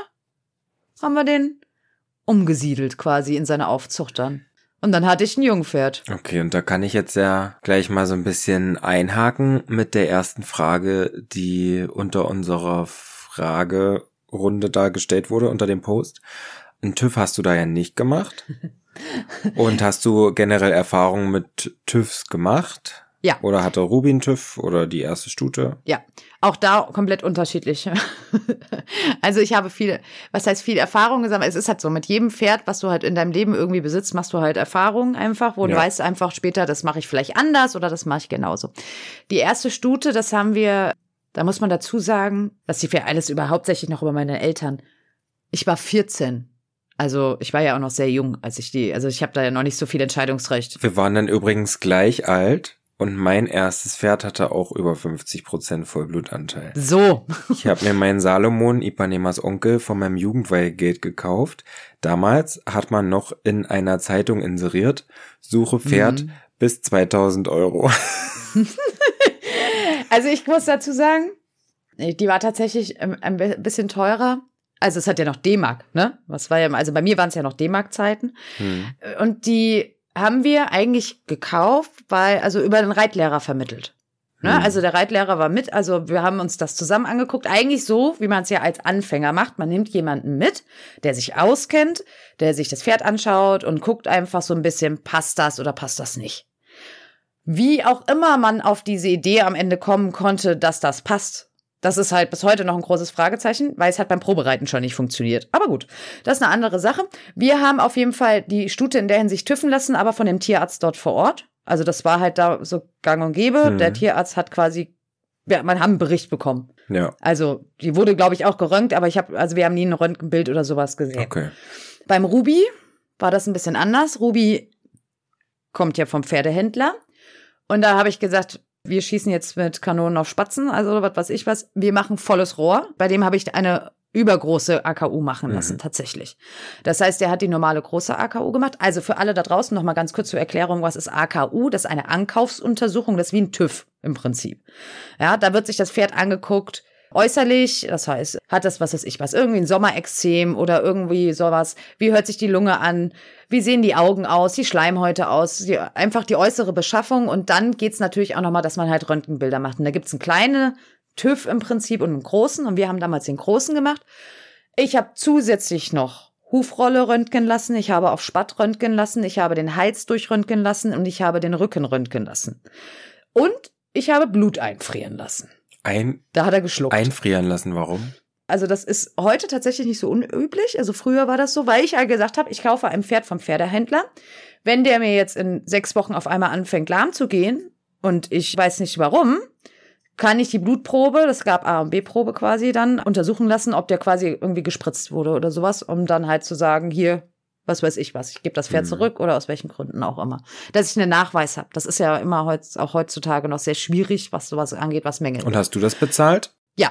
haben wir den umgesiedelt quasi in seine Aufzucht dann. Und dann hatte ich ein Jungpferd. Okay, und da kann ich jetzt ja gleich mal so ein bisschen einhaken mit der ersten Frage, die unter unserer Fragerunde da gestellt wurde, unter dem Post. Ein TÜV hast du da ja nicht gemacht. und hast du generell Erfahrungen mit TÜVs gemacht? Ja. Oder hatte Rubin TÜV oder die erste Stute? Ja, auch da komplett unterschiedlich. also ich habe viel, was heißt viel Erfahrung gesammelt. Es ist halt so, mit jedem Pferd, was du halt in deinem Leben irgendwie besitzt, machst du halt Erfahrungen einfach, wo ja. du weißt einfach später, das mache ich vielleicht anders oder das mache ich genauso. Die erste Stute, das haben wir, da muss man dazu sagen, dass ich für alles über hauptsächlich noch über meine Eltern. Ich war 14. Also ich war ja auch noch sehr jung, als ich die, also ich habe da ja noch nicht so viel Entscheidungsrecht. Wir waren dann übrigens gleich alt Und mein erstes Pferd hatte auch über 50% Vollblutanteil. So. Ich habe mir meinen Salomon, Ipanemas Onkel, von meinem Jugendweihgeld gekauft. Damals hat man noch in einer Zeitung inseriert, suche Pferd mhm. bis 2000 Euro. also ich muss dazu sagen, die war tatsächlich ein bisschen teurer. Also es hat ja noch D-Mark, ne? Was war ja, also bei mir waren es ja noch D-Mark-Zeiten. Hm. Und die haben wir eigentlich gekauft, weil, also über den Reitlehrer vermittelt. Ne? Hm. Also der Reitlehrer war mit, also wir haben uns das zusammen angeguckt. Eigentlich so, wie man es ja als Anfänger macht. Man nimmt jemanden mit, der sich auskennt, der sich das Pferd anschaut und guckt einfach so ein bisschen, passt das oder passt das nicht. Wie auch immer man auf diese Idee am Ende kommen konnte, dass das passt, das ist halt bis heute noch ein großes Fragezeichen, weil es halt beim Probereiten schon nicht funktioniert. Aber gut, das ist eine andere Sache. Wir haben auf jeden Fall die Stute in der Hinsicht tüffen lassen, aber von dem Tierarzt dort vor Ort. Also das war halt da so gang und gäbe. Hm. Der Tierarzt hat quasi, ja, man haben einen Bericht bekommen. Ja. Also die wurde, glaube ich, auch geröntgt, aber ich habe, also wir haben nie ein Röntgenbild oder sowas gesehen. Okay. Beim Ruby war das ein bisschen anders. Ruby kommt ja vom Pferdehändler. Und da habe ich gesagt, wir schießen jetzt mit Kanonen auf Spatzen, also was weiß ich was. Wir machen volles Rohr. Bei dem habe ich eine übergroße AKU machen lassen, mhm. tatsächlich. Das heißt, er hat die normale große AKU gemacht. Also für alle da draußen noch mal ganz kurz zur Erklärung, was ist AKU? Das ist eine Ankaufsuntersuchung, das ist wie ein TÜV im Prinzip. Ja, da wird sich das Pferd angeguckt, äußerlich, das heißt, hat das was weiß ich was, irgendwie ein Sommerexzem oder irgendwie sowas, wie hört sich die Lunge an, wie sehen die Augen aus, die Schleimhäute aus, die, einfach die äußere Beschaffung. Und dann geht's natürlich auch nochmal, dass man halt Röntgenbilder macht. Und da gibt's einen kleinen TÜV im Prinzip und einen großen. Und wir haben damals den großen gemacht. Ich habe zusätzlich noch Hufrolle röntgen lassen, ich habe auf Spatt röntgen lassen, ich habe den Hals durchröntgen lassen. Und ich habe den Rücken röntgen lassen. Und ich habe Blut einfrieren lassen. Ein, da hat er geschluckt. Einfrieren lassen, warum? Also das ist heute tatsächlich nicht so unüblich. Also früher war das so, weil ich ja gesagt habe, ich kaufe ein Pferd vom Pferdehändler. Wenn der mir jetzt in sechs Wochen auf einmal anfängt, lahm zu gehen und ich weiß nicht warum, kann ich die Blutprobe, das gab A und B-Probe quasi dann, untersuchen lassen, ob der quasi irgendwie gespritzt wurde oder sowas, um dann halt zu sagen, hier, was weiß ich was, ich gebe das Pferd mhm. zurück oder aus welchen Gründen auch immer. Dass ich einen Nachweis habe. Das ist ja immer heutz, auch heutzutage noch sehr schwierig, was sowas angeht, was Mängel. Und hast du das bezahlt? Ja.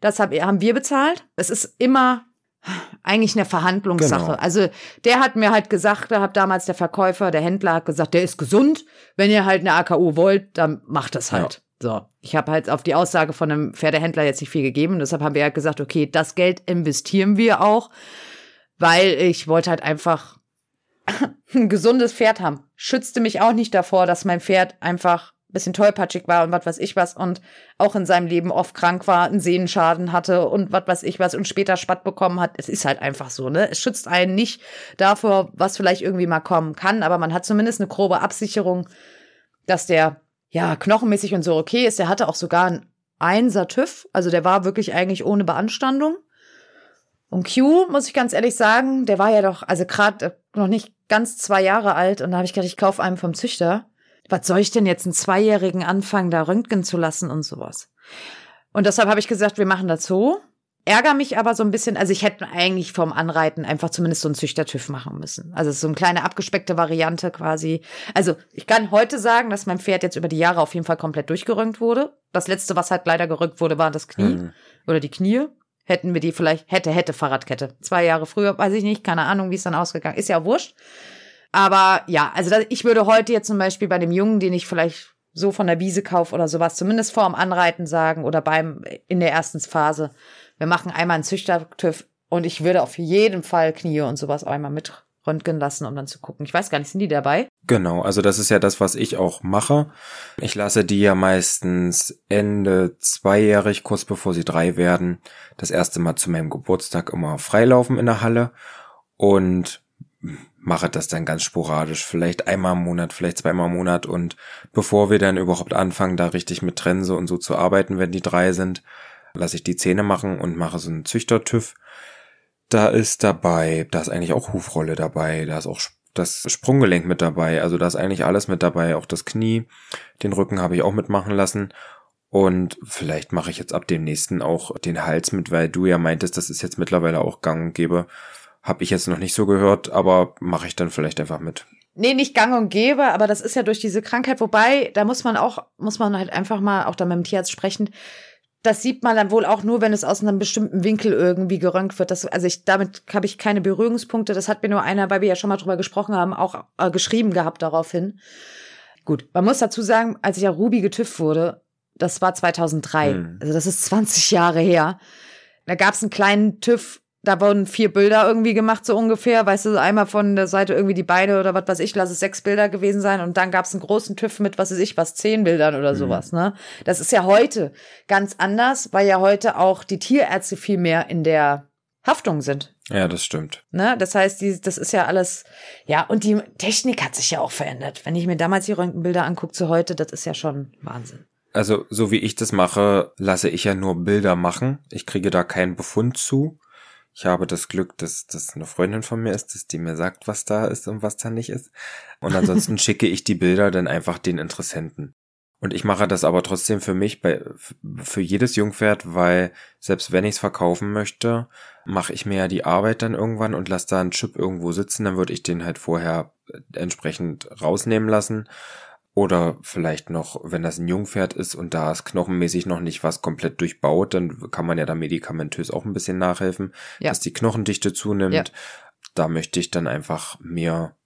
Das hab, haben wir bezahlt. Es ist immer eigentlich eine Verhandlungssache. Genau. Also der hat mir halt gesagt, da hat damals der Verkäufer, der Händler hat gesagt, der ist gesund. Wenn ihr halt eine AKU wollt, dann macht das halt. Ja. So, ich habe halt auf die Aussage von einem Pferdehändler jetzt nicht viel gegeben. Deshalb haben wir halt gesagt, okay, das Geld investieren wir auch weil ich wollte halt einfach ein gesundes Pferd haben. Schützte mich auch nicht davor, dass mein Pferd einfach ein bisschen tollpatschig war und was weiß ich was und auch in seinem Leben oft krank war, einen Sehnenschaden hatte und was weiß ich was und später Spatt bekommen hat. Es ist halt einfach so, ne? Es schützt einen nicht davor, was vielleicht irgendwie mal kommen kann, aber man hat zumindest eine grobe Absicherung, dass der ja knochenmäßig und so okay ist. Der hatte auch sogar einen Einser TÜV, also der war wirklich eigentlich ohne Beanstandung. Und Q, muss ich ganz ehrlich sagen, der war ja doch, also gerade noch nicht ganz zwei Jahre alt und da habe ich gedacht, ich kaufe einen vom Züchter. Was soll ich denn jetzt einen Zweijährigen anfangen, da röntgen zu lassen und sowas? Und deshalb habe ich gesagt, wir machen das so. Ärger mich aber so ein bisschen, also ich hätte eigentlich vom Anreiten einfach zumindest so einen Züchtertüv machen müssen. Also so eine kleine abgespeckte Variante quasi. Also ich kann heute sagen, dass mein Pferd jetzt über die Jahre auf jeden Fall komplett durchgerönt wurde. Das letzte, was halt leider gerückt wurde, war das Knie mhm. oder die Knie hätten wir die vielleicht, hätte, hätte Fahrradkette. Zwei Jahre früher, weiß ich nicht, keine Ahnung, wie es dann ausgegangen ist. Ja, wurscht. Aber ja, also das, ich würde heute jetzt zum Beispiel bei dem Jungen, den ich vielleicht so von der Wiese kaufe oder sowas, zumindest vorm Anreiten sagen oder beim, in der ersten Phase, wir machen einmal einen Züchtertüv und ich würde auf jeden Fall Knie und sowas einmal mit röntgen lassen, um dann zu gucken. Ich weiß gar nicht, sind die dabei? Genau, also das ist ja das, was ich auch mache. Ich lasse die ja meistens Ende zweijährig, kurz bevor sie drei werden, das erste Mal zu meinem Geburtstag immer freilaufen in der Halle und mache das dann ganz sporadisch, vielleicht einmal im Monat, vielleicht zweimal im Monat und bevor wir dann überhaupt anfangen, da richtig mit Trense und so zu arbeiten, wenn die drei sind, lasse ich die Zähne machen und mache so einen Züchtertüv da ist dabei, da ist eigentlich auch Hufrolle dabei, da ist auch das Sprunggelenk mit dabei, also da ist eigentlich alles mit dabei, auch das Knie, den Rücken habe ich auch mitmachen lassen. Und vielleicht mache ich jetzt ab dem nächsten auch den Hals mit, weil du ja meintest, das ist jetzt mittlerweile auch gang und gäbe. Habe ich jetzt noch nicht so gehört, aber mache ich dann vielleicht einfach mit. Nee, nicht gang und gäbe, aber das ist ja durch diese Krankheit. Wobei, da muss man auch, muss man halt einfach mal auch da mit dem Tierarzt sprechen. Das sieht man dann wohl auch nur, wenn es aus einem bestimmten Winkel irgendwie geröntgt wird. Das, also ich, damit habe ich keine Berührungspunkte. Das hat mir nur einer, weil wir ja schon mal drüber gesprochen haben, auch äh, geschrieben gehabt daraufhin. Gut, man muss dazu sagen, als ich ja Ruby getüfft wurde, das war 2003. Hm. Also das ist 20 Jahre her. Da gab es einen kleinen TÜV da wurden vier Bilder irgendwie gemacht, so ungefähr. Weißt du, einmal von der Seite irgendwie die Beine oder was weiß ich, lass es sechs Bilder gewesen sein. Und dann gab es einen großen TÜV mit, was weiß ich, was, zehn Bildern oder mhm. sowas, ne? Das ist ja heute ganz anders, weil ja heute auch die Tierärzte viel mehr in der Haftung sind. Ja, das stimmt. Ne? Das heißt, die, das ist ja alles, ja, und die Technik hat sich ja auch verändert. Wenn ich mir damals die Röntgenbilder angucke zu heute, das ist ja schon Wahnsinn. Also, so wie ich das mache, lasse ich ja nur Bilder machen. Ich kriege da keinen Befund zu. Ich habe das Glück, dass das eine Freundin von mir ist, dass die mir sagt, was da ist und was da nicht ist. Und ansonsten schicke ich die Bilder dann einfach den Interessenten. Und ich mache das aber trotzdem für mich, bei, für jedes Jungpferd, weil selbst wenn ich es verkaufen möchte, mache ich mir ja die Arbeit dann irgendwann und lasse da einen Chip irgendwo sitzen, dann würde ich den halt vorher entsprechend rausnehmen lassen oder vielleicht noch, wenn das ein Jungpferd ist und da ist knochenmäßig noch nicht was komplett durchbaut, dann kann man ja da medikamentös auch ein bisschen nachhelfen, ja. dass die Knochendichte zunimmt. Ja. Da möchte ich dann einfach mir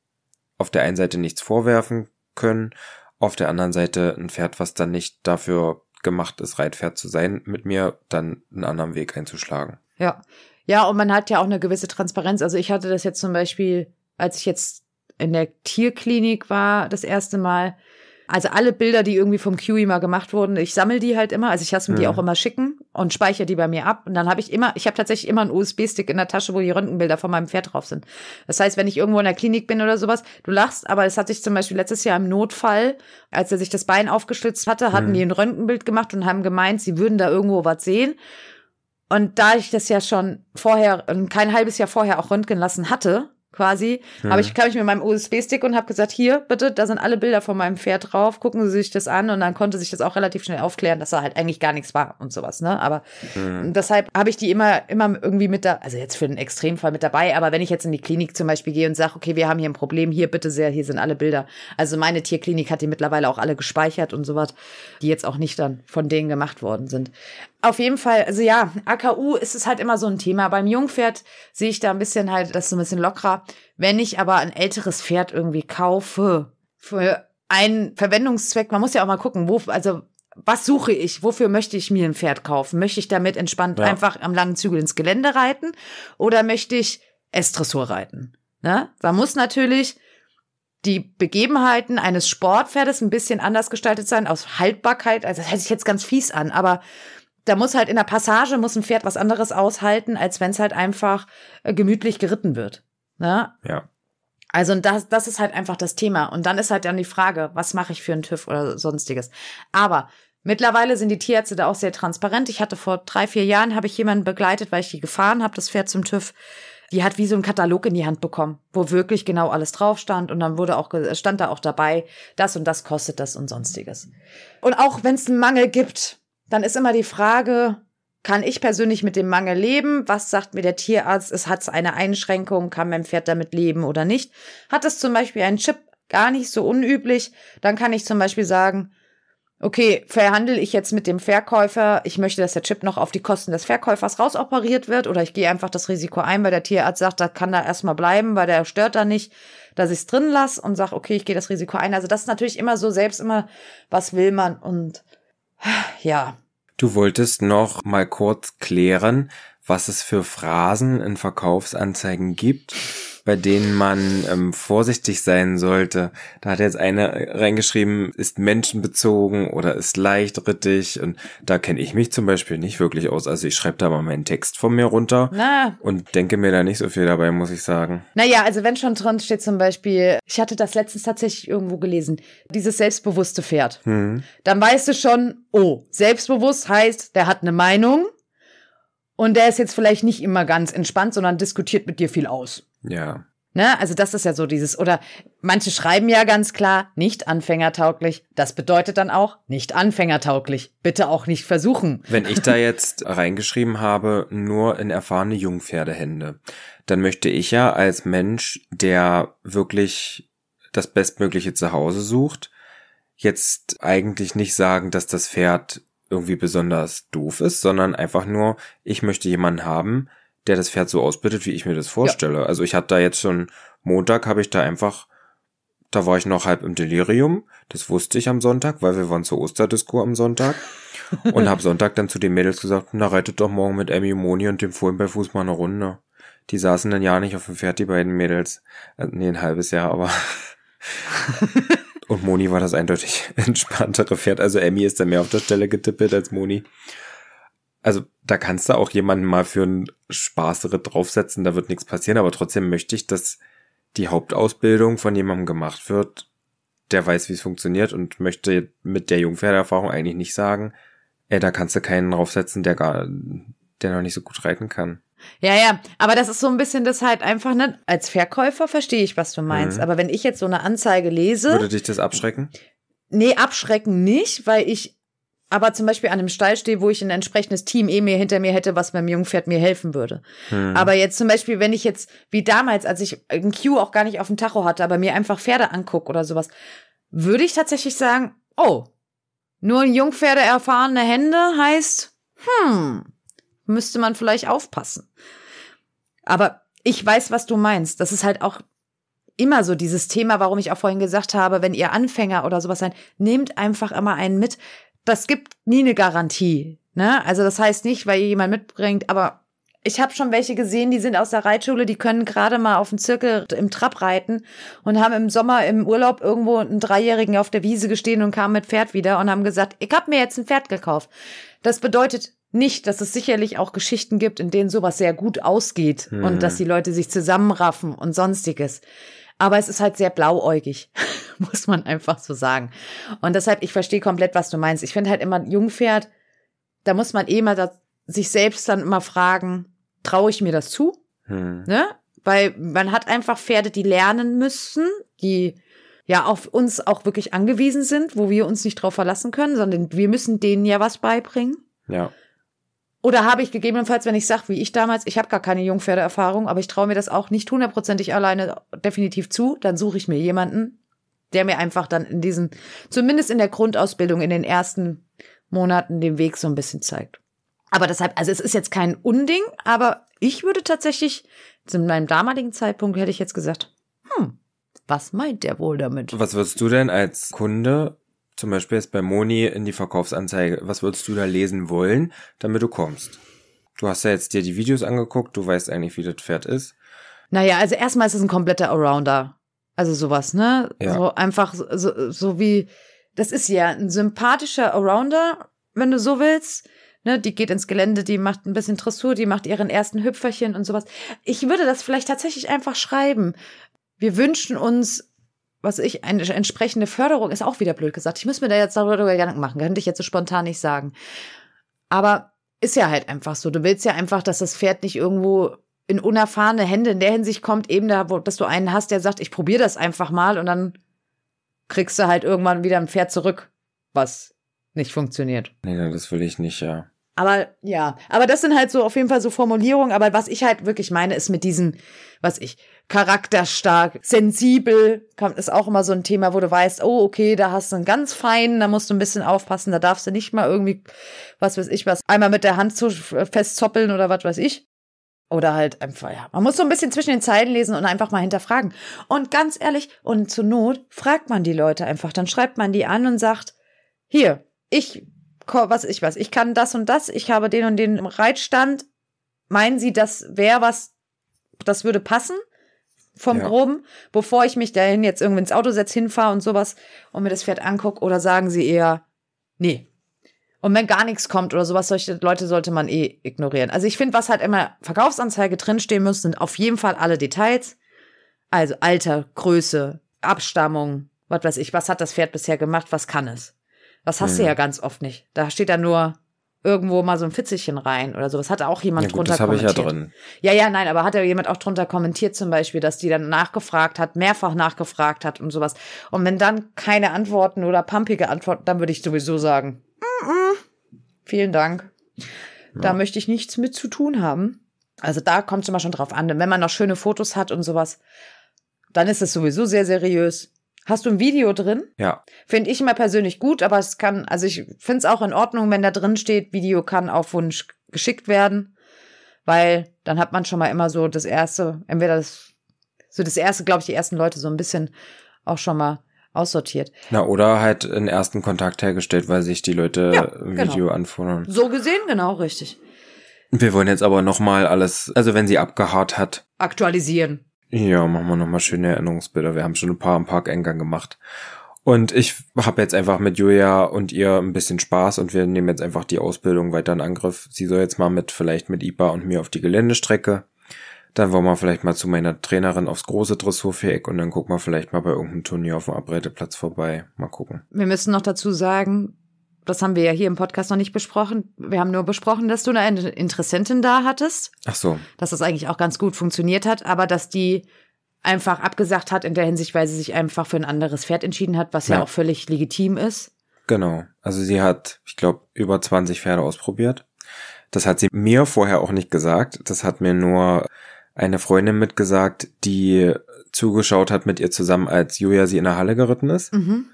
auf der einen Seite nichts vorwerfen können, auf der anderen Seite ein Pferd, was dann nicht dafür gemacht ist, Reitpferd zu sein, mit mir dann einen anderen Weg einzuschlagen. Ja. Ja, und man hat ja auch eine gewisse Transparenz. Also ich hatte das jetzt zum Beispiel, als ich jetzt in der Tierklinik war, das erste Mal, also alle Bilder, die irgendwie vom QE mal gemacht wurden, ich sammle die halt immer. Also ich lasse mir die auch immer schicken und speichere die bei mir ab. Und dann habe ich immer, ich habe tatsächlich immer einen USB-Stick in der Tasche, wo die Röntgenbilder von meinem Pferd drauf sind. Das heißt, wenn ich irgendwo in der Klinik bin oder sowas, du lachst, aber es hat sich zum Beispiel letztes Jahr im Notfall, als er sich das Bein aufgeschlitzt hatte, hatten mhm. die ein Röntgenbild gemacht und haben gemeint, sie würden da irgendwo was sehen. Und da ich das ja schon vorher, kein halbes Jahr vorher auch röntgen lassen hatte, quasi. Mhm. Aber ich kam ich mit meinem USB-Stick und habe gesagt, hier, bitte, da sind alle Bilder von meinem Pferd drauf, gucken Sie sich das an und dann konnte sich das auch relativ schnell aufklären, dass da halt eigentlich gar nichts war und sowas, ne? Aber mhm. deshalb habe ich die immer, immer irgendwie mit da, also jetzt für den Extremfall mit dabei, aber wenn ich jetzt in die Klinik zum Beispiel gehe und sage, okay, wir haben hier ein Problem, hier bitte sehr, hier sind alle Bilder. Also meine Tierklinik hat die mittlerweile auch alle gespeichert und sowas, die jetzt auch nicht dann von denen gemacht worden sind. Auf jeden Fall, also ja, AKU ist es halt immer so ein Thema. Beim Jungpferd sehe ich da ein bisschen halt, das ist so ein bisschen lockerer. Wenn ich aber ein älteres Pferd irgendwie kaufe, für einen Verwendungszweck, man muss ja auch mal gucken, wo, also was suche ich? Wofür möchte ich mir ein Pferd kaufen? Möchte ich damit entspannt ja. einfach am langen Zügel ins Gelände reiten oder möchte ich S-Dressur reiten? Ne? Da muss natürlich die Begebenheiten eines Sportpferdes ein bisschen anders gestaltet sein, aus Haltbarkeit. Also das hört sich jetzt ganz fies an, aber da muss halt in der Passage muss ein Pferd was anderes aushalten, als wenn es halt einfach äh, gemütlich geritten wird. Ne? Ja. Also das, das ist halt einfach das Thema. Und dann ist halt dann die Frage, was mache ich für einen TÜV oder sonstiges. Aber mittlerweile sind die Tierärzte da auch sehr transparent. Ich hatte vor drei, vier Jahren, habe ich jemanden begleitet, weil ich die gefahren habe, das Pferd zum TÜV. Die hat wie so einen Katalog in die Hand bekommen, wo wirklich genau alles drauf stand und dann wurde auch stand da auch dabei, das und das kostet das und sonstiges. Und auch wenn es einen Mangel gibt, dann ist immer die Frage, kann ich persönlich mit dem Mangel leben? Was sagt mir der Tierarzt? Es hat eine Einschränkung, kann mein Pferd damit leben oder nicht? Hat es zum Beispiel einen Chip gar nicht so unüblich? Dann kann ich zum Beispiel sagen, okay, verhandle ich jetzt mit dem Verkäufer, ich möchte, dass der Chip noch auf die Kosten des Verkäufers rausoperiert wird oder ich gehe einfach das Risiko ein, weil der Tierarzt sagt, da kann da erstmal bleiben, weil der stört da nicht, dass ich es drin lasse und sage, okay, ich gehe das Risiko ein. Also das ist natürlich immer so selbst immer, was will man und ja. Du wolltest noch mal kurz klären, was es für Phrasen in Verkaufsanzeigen gibt, bei denen man ähm, vorsichtig sein sollte. Da hat jetzt eine reingeschrieben, ist menschenbezogen oder ist leichtrittig und da kenne ich mich zum Beispiel nicht wirklich aus. Also ich schreibe da mal meinen Text von mir runter Na. und denke mir da nicht so viel dabei, muss ich sagen. Naja, also wenn schon drin steht zum Beispiel, ich hatte das letztens tatsächlich irgendwo gelesen, dieses selbstbewusste Pferd. Hm. Dann weißt du schon, oh, selbstbewusst heißt, der hat eine Meinung. Und der ist jetzt vielleicht nicht immer ganz entspannt, sondern diskutiert mit dir viel aus. Ja. Ne? Also das ist ja so dieses, oder manche schreiben ja ganz klar, nicht anfängertauglich. Das bedeutet dann auch, nicht anfängertauglich. Bitte auch nicht versuchen. Wenn ich da jetzt reingeschrieben habe, nur in erfahrene Jungpferdehände, dann möchte ich ja als Mensch, der wirklich das bestmögliche Zuhause sucht, jetzt eigentlich nicht sagen, dass das Pferd irgendwie besonders doof ist, sondern einfach nur, ich möchte jemanden haben, der das Pferd so ausbildet, wie ich mir das vorstelle. Ja. Also ich hatte da jetzt schon Montag habe ich da einfach, da war ich noch halb im Delirium. Das wusste ich am Sonntag, weil wir waren zur Osterdisco am Sonntag. und habe Sonntag dann zu den Mädels gesagt, na reitet doch morgen mit Emmy, Moni und dem Fohlen bei Fuß mal eine Runde. Die saßen dann ja nicht auf dem Pferd, die beiden Mädels. Äh, nee, ein halbes Jahr, aber. und Moni war das eindeutig entspanntere Pferd. Also Emmy ist da mehr auf der Stelle getippelt als Moni also da kannst du auch jemanden mal für einen Spaßere draufsetzen, da wird nichts passieren, aber trotzdem möchte ich, dass die Hauptausbildung von jemandem gemacht wird, der weiß, wie es funktioniert und möchte mit der Jungpferderfahrung eigentlich nicht sagen, ey, da kannst du keinen draufsetzen, der gar, der noch nicht so gut reiten kann. Ja, ja, aber das ist so ein bisschen das halt einfach, ne, als Verkäufer verstehe ich, was du meinst, mhm. aber wenn ich jetzt so eine Anzeige lese. Würde dich das abschrecken? Nee, abschrecken nicht, weil ich aber zum Beispiel an einem Stall stehe, wo ich ein entsprechendes Team eh mir hinter mir hätte, was beim Jungpferd mir helfen würde. Hm. Aber jetzt zum Beispiel, wenn ich jetzt, wie damals, als ich ein Q auch gar nicht auf dem Tacho hatte, aber mir einfach Pferde angucke oder sowas, würde ich tatsächlich sagen, oh, nur ein Jungpferde erfahrene Hände heißt, hm, müsste man vielleicht aufpassen. Aber ich weiß, was du meinst. Das ist halt auch immer so dieses Thema, warum ich auch vorhin gesagt habe, wenn ihr Anfänger oder sowas seid, nehmt einfach immer einen mit, das gibt nie eine Garantie. Ne? Also das heißt nicht, weil ihr jemand mitbringt, aber ich habe schon welche gesehen, die sind aus der Reitschule, die können gerade mal auf dem Zirkel im Trab reiten und haben im Sommer im Urlaub irgendwo einen Dreijährigen auf der Wiese gestehen und kamen mit Pferd wieder und haben gesagt, ich habe mir jetzt ein Pferd gekauft. Das bedeutet nicht, dass es sicherlich auch Geschichten gibt, in denen sowas sehr gut ausgeht hm. und dass die Leute sich zusammenraffen und sonstiges. Aber es ist halt sehr blauäugig, muss man einfach so sagen. Und deshalb, ich verstehe komplett, was du meinst. Ich finde halt immer, Jungpferd, da muss man eh mal da, sich selbst dann immer fragen, traue ich mir das zu? Hm. Ne? Weil man hat einfach Pferde, die lernen müssen, die ja auf uns auch wirklich angewiesen sind, wo wir uns nicht drauf verlassen können, sondern wir müssen denen ja was beibringen. Ja. Oder habe ich gegebenenfalls, wenn ich sage, wie ich damals, ich habe gar keine Jungpferdeerfahrung, aber ich traue mir das auch nicht hundertprozentig alleine definitiv zu, dann suche ich mir jemanden, der mir einfach dann in diesen, zumindest in der Grundausbildung, in den ersten Monaten den Weg so ein bisschen zeigt. Aber deshalb, also es ist jetzt kein Unding, aber ich würde tatsächlich, zu meinem damaligen Zeitpunkt hätte ich jetzt gesagt, hm, was meint der wohl damit? Was würdest du denn als Kunde zum Beispiel jetzt bei Moni in die Verkaufsanzeige, was würdest du da lesen wollen, damit du kommst? Du hast ja jetzt dir die Videos angeguckt, du weißt eigentlich, wie das Pferd ist. Naja, also erstmal ist es ein kompletter Allrounder. Also sowas, ne? Ja. So einfach so, so wie, das ist ja ein sympathischer Allrounder, wenn du so willst. Ne, die geht ins Gelände, die macht ein bisschen Dressur, die macht ihren ersten Hüpferchen und sowas. Ich würde das vielleicht tatsächlich einfach schreiben. Wir wünschen uns was ich, eine entsprechende Förderung ist auch wieder blöd gesagt. Ich muss mir da jetzt darüber Gedanken machen, könnte ich jetzt so spontan nicht sagen. Aber ist ja halt einfach so. Du willst ja einfach, dass das Pferd nicht irgendwo in unerfahrene Hände in der Hinsicht kommt, eben da, wo, dass du einen hast, der sagt, ich probiere das einfach mal und dann kriegst du halt irgendwann wieder ein Pferd zurück, was nicht funktioniert. Nee, das will ich nicht, ja. Aber ja, aber das sind halt so auf jeden Fall so Formulierungen. Aber was ich halt wirklich meine, ist mit diesen, was ich, charakterstark, sensibel, kommt, ist auch immer so ein Thema, wo du weißt, oh, okay, da hast du einen ganz feinen, da musst du ein bisschen aufpassen, da darfst du nicht mal irgendwie, was weiß ich was, einmal mit der Hand zu festzoppeln oder was weiß ich. Oder halt einfach, ja. Man muss so ein bisschen zwischen den Zeilen lesen und einfach mal hinterfragen. Und ganz ehrlich, und zur Not fragt man die Leute einfach. Dann schreibt man die an und sagt, hier, ich was ich was, ich kann das und das, ich habe den und den im Reitstand. Meinen Sie, das wäre was, das würde passen? Vom ja. Groben, bevor ich mich dahin jetzt irgendwie ins Auto setze, hinfahre und sowas und mir das Pferd angucke, oder sagen Sie eher, nee. Und wenn gar nichts kommt oder sowas, solche Leute sollte man eh ignorieren. Also ich finde, was halt immer Verkaufsanzeige drinstehen muss, sind auf jeden Fall alle Details. Also Alter, Größe, Abstammung, was weiß ich, was hat das Pferd bisher gemacht, was kann es? Das hast mhm. du ja ganz oft nicht. Da steht da nur irgendwo mal so ein Fitzelchen rein oder sowas. Hat auch jemand Ja gut, drunter das habe ich kommentiert. ja drin. Ja, ja, nein, aber hat ja jemand auch drunter kommentiert zum Beispiel, dass die dann nachgefragt hat, mehrfach nachgefragt hat und sowas. Und wenn dann keine Antworten oder pumpige Antworten, dann würde ich sowieso sagen, mm -mm, vielen Dank. Da möchte ich nichts mit zu tun haben. Also da kommt es immer schon drauf an. Denn wenn man noch schöne Fotos hat und sowas, dann ist es sowieso sehr seriös. Hast du ein Video drin? Ja. Finde ich immer persönlich gut, aber es kann, also ich finde es auch in Ordnung, wenn da drin steht, Video kann auf Wunsch geschickt werden, weil dann hat man schon mal immer so das erste, entweder das, so das erste, glaube ich, die ersten Leute so ein bisschen auch schon mal aussortiert. Na, oder halt einen ersten Kontakt hergestellt, weil sich die Leute Ja, ein genau. Video anfordern. So gesehen, genau richtig. Wir wollen jetzt aber nochmal alles, also wenn sie abgehaart hat, Aktualisieren. Ja, machen wir nochmal schöne Erinnerungsbilder. Wir haben schon ein paar am Parkeingang gemacht. Und ich habe jetzt einfach mit Julia und ihr ein bisschen Spaß und wir nehmen jetzt einfach die Ausbildung weiter in Angriff. Sie soll jetzt mal mit, vielleicht mit Ipa und mir auf die Geländestrecke. Dann wollen wir vielleicht mal zu meiner Trainerin aufs große Dressurviereck und dann gucken wir vielleicht mal bei irgendeinem Turnier auf dem Abreiteplatz vorbei. Mal gucken. Wir müssen noch dazu sagen, das haben wir ja hier im Podcast noch nicht besprochen. Wir haben nur besprochen, dass du eine Interessentin da hattest. Ach so, dass das eigentlich auch ganz gut funktioniert hat, aber dass die einfach abgesagt hat in der Hinsicht, weil sie sich einfach für ein anderes Pferd entschieden hat, was ja, Ja. auch völlig legitim ist. Genau. Also sie hat, ich glaube, über 20 Pferde ausprobiert. Das hat sie mir vorher auch nicht gesagt. Das hat mir nur eine Freundin mitgesagt, die zugeschaut hat mit ihr zusammen, als Julia sie in der Halle geritten ist. Mhm.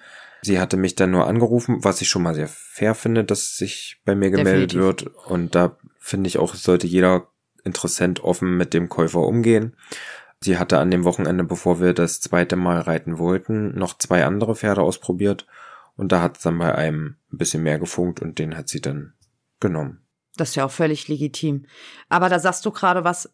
Sie hatte mich dann nur angerufen, was ich schon mal sehr fair finde, dass sich bei mir gemeldet Definitiv. wird. Und da finde ich auch, sollte jeder Interessent offen mit dem Käufer umgehen. Sie hatte an dem Wochenende, bevor wir das zweite Mal reiten wollten, noch zwei andere Pferde ausprobiert. Und da hat es dann bei einem ein bisschen mehr gefunkt und den hat sie dann genommen. Das ist ja auch völlig legitim. Aber da sagst du gerade was,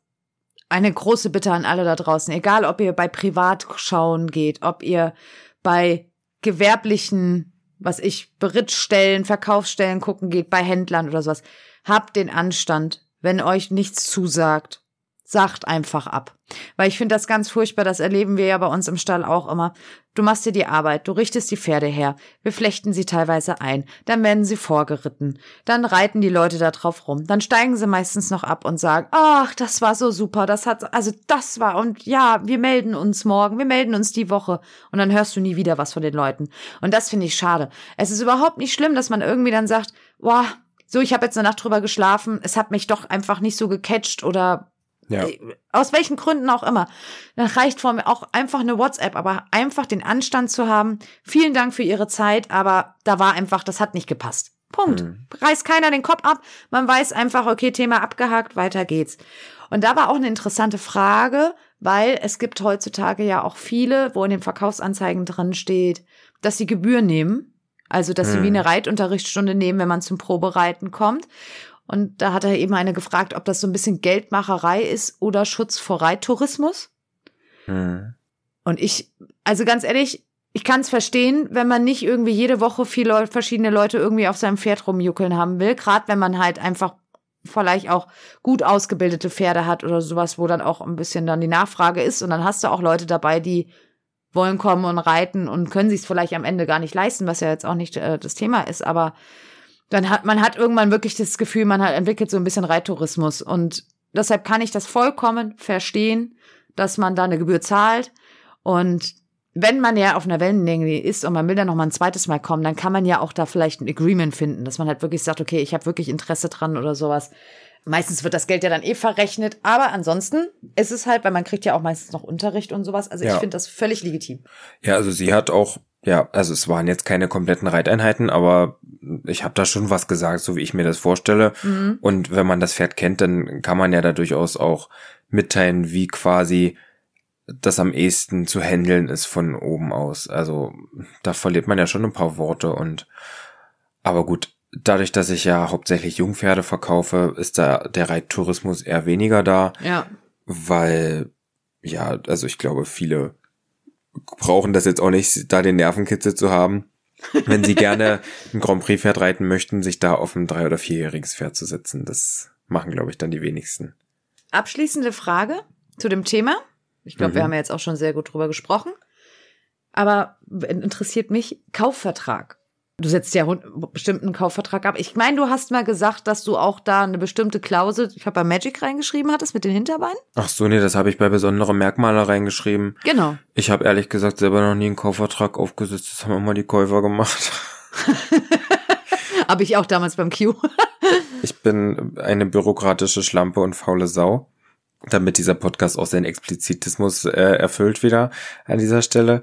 eine große Bitte an alle da draußen, egal ob ihr bei Privatschauen geht, ob ihr bei gewerblichen, was ich, Berittstellen, Verkaufsstellen gucken geht, bei Händlern oder sowas, habt den Anstand, wenn euch nichts zusagt, sagt einfach ab. Weil ich finde das ganz furchtbar, das erleben wir ja bei uns im Stall auch immer. Du machst dir die Arbeit, du richtest die Pferde her, wir flechten sie teilweise ein, dann werden sie vorgeritten, dann reiten die Leute da drauf rum, dann steigen sie meistens noch ab und sagen, ach, das war so super, das hat, also das war, und ja, wir melden uns morgen, wir melden uns die Woche, und dann hörst du nie wieder was von den Leuten. Und das finde ich schade. Es ist überhaupt nicht schlimm, dass man irgendwie dann sagt, boah, so, ich habe jetzt eine Nacht drüber geschlafen, es hat mich doch einfach nicht so gecatcht oder Ja. äh, aus welchen Gründen auch immer. Dann reicht vor mir auch einfach eine WhatsApp, aber einfach den Anstand zu haben. Vielen Dank für Ihre Zeit, aber da war einfach, das hat nicht gepasst. Punkt. Reißt keiner den Kopf ab. Man weiß einfach, okay, Thema abgehakt, weiter geht's. Und da war auch eine interessante Frage, weil es gibt heutzutage ja auch viele, wo in den Verkaufsanzeigen drin steht, dass sie Gebühr nehmen. Also, dass sie Hm. wie eine Reitunterrichtsstunde nehmen, wenn man zum Probereiten kommt. Und da hat er eben eine gefragt, ob das so ein bisschen Geldmacherei ist oder Schutz vor Reittourismus. Hm. Und ich, also ganz ehrlich, ich kann es verstehen, wenn man nicht irgendwie jede Woche viele verschiedene Leute irgendwie auf seinem Pferd rumjuckeln haben will. Gerade wenn man halt einfach vielleicht auch gut ausgebildete Pferde hat oder sowas, wo dann auch ein bisschen dann die Nachfrage ist. Und dann hast du auch Leute dabei, die wollen kommen und reiten und können sich es vielleicht am Ende gar nicht leisten, was ja jetzt auch nicht äh, das Thema ist. Aber dann hat man hat irgendwann wirklich das Gefühl, man hat entwickelt so ein bisschen Reittourismus. Und deshalb kann ich das vollkommen verstehen, dass man da eine Gebühr zahlt. Und wenn man ja auf einer Wellenlänge ist und man will dann noch mal ein zweites Mal kommen, dann kann man ja auch da vielleicht ein Agreement finden, dass man halt wirklich sagt, okay, ich habe wirklich Interesse dran oder sowas. Meistens wird das Geld ja dann eh verrechnet, aber ansonsten ist es halt, weil man kriegt ja auch meistens noch Unterricht und sowas. Also ich Ja. finde das völlig legitim. Ja, also sie hat auch, ja, also es waren jetzt keine kompletten Reiteinheiten, aber ich habe da schon was gesagt, so wie ich mir das vorstelle. Mhm. Und wenn man das Pferd kennt, dann kann man ja da durchaus auch mitteilen, wie quasi das am ehesten zu handeln ist von oben aus. Also da verliert man ja schon ein paar Worte und aber gut, dadurch, dass ich ja hauptsächlich Jungpferde verkaufe, ist da der Reittourismus eher weniger da Ja. weil ja, also ich glaube, viele brauchen das jetzt auch nicht, da den Nervenkitzel zu haben, wenn sie gerne ein Grand Prix Pferd reiten möchten, sich da auf ein drei- oder vierjähriges Pferd zu setzen. Das machen, glaube ich, dann die wenigsten. Abschließende Frage zu dem Thema. Ich glaube, wir Mhm. haben ja jetzt auch schon sehr gut drüber gesprochen. Aber interessiert mich Kaufvertrag. Du setzt ja einen bestimmten Kaufvertrag ab. Ich meine, du hast mal gesagt, dass du auch da eine bestimmte Klausel, ich habe bei Magic reingeschrieben hattest mit den Hinterbeinen. Ach so, nee, das habe ich bei besonderen Merkmale reingeschrieben. Genau. Ich habe ehrlich gesagt selber noch nie einen Kaufvertrag aufgesetzt. Das haben immer die Käufer gemacht. habe ich auch damals beim Q. ich bin eine bürokratische Schlampe und faule Sau damit dieser Podcast auch seinen Explizitismus äh, erfüllt wieder an dieser Stelle.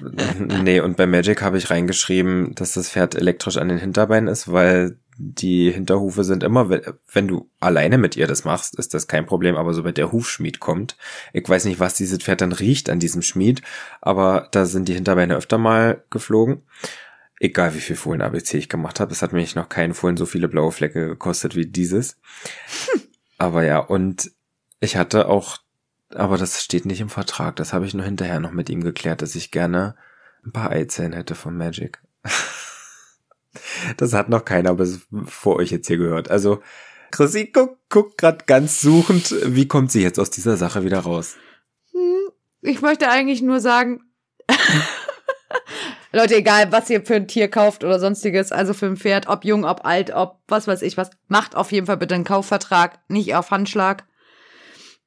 nee, und bei Magic habe ich reingeschrieben, dass das Pferd elektrisch an den Hinterbeinen ist, weil die Hinterhufe sind immer, wenn du alleine mit ihr das machst, ist das kein Problem, aber sobald der Hufschmied kommt, ich weiß nicht, was dieses Pferd dann riecht an diesem Schmied, aber da sind die Hinterbeine öfter mal geflogen. Egal wie viel Fohlen ABC ich gemacht habe, es hat mich noch keinen Fohlen so viele blaue Flecke gekostet wie dieses. Aber ja, und ich hatte auch, aber das steht nicht im Vertrag, das habe ich nur hinterher noch mit ihm geklärt, dass ich gerne ein paar Eizellen hätte von Magic. das hat noch keiner bis vor euch jetzt hier gehört. Also, Chrissy guckt guck grad ganz suchend, wie kommt sie jetzt aus dieser Sache wieder raus? Hm, ich möchte eigentlich nur sagen, Leute, egal, was ihr für ein Tier kauft oder sonstiges, also für ein Pferd, ob jung, ob alt, ob was weiß ich was, macht auf jeden Fall bitte einen Kaufvertrag, nicht auf Handschlag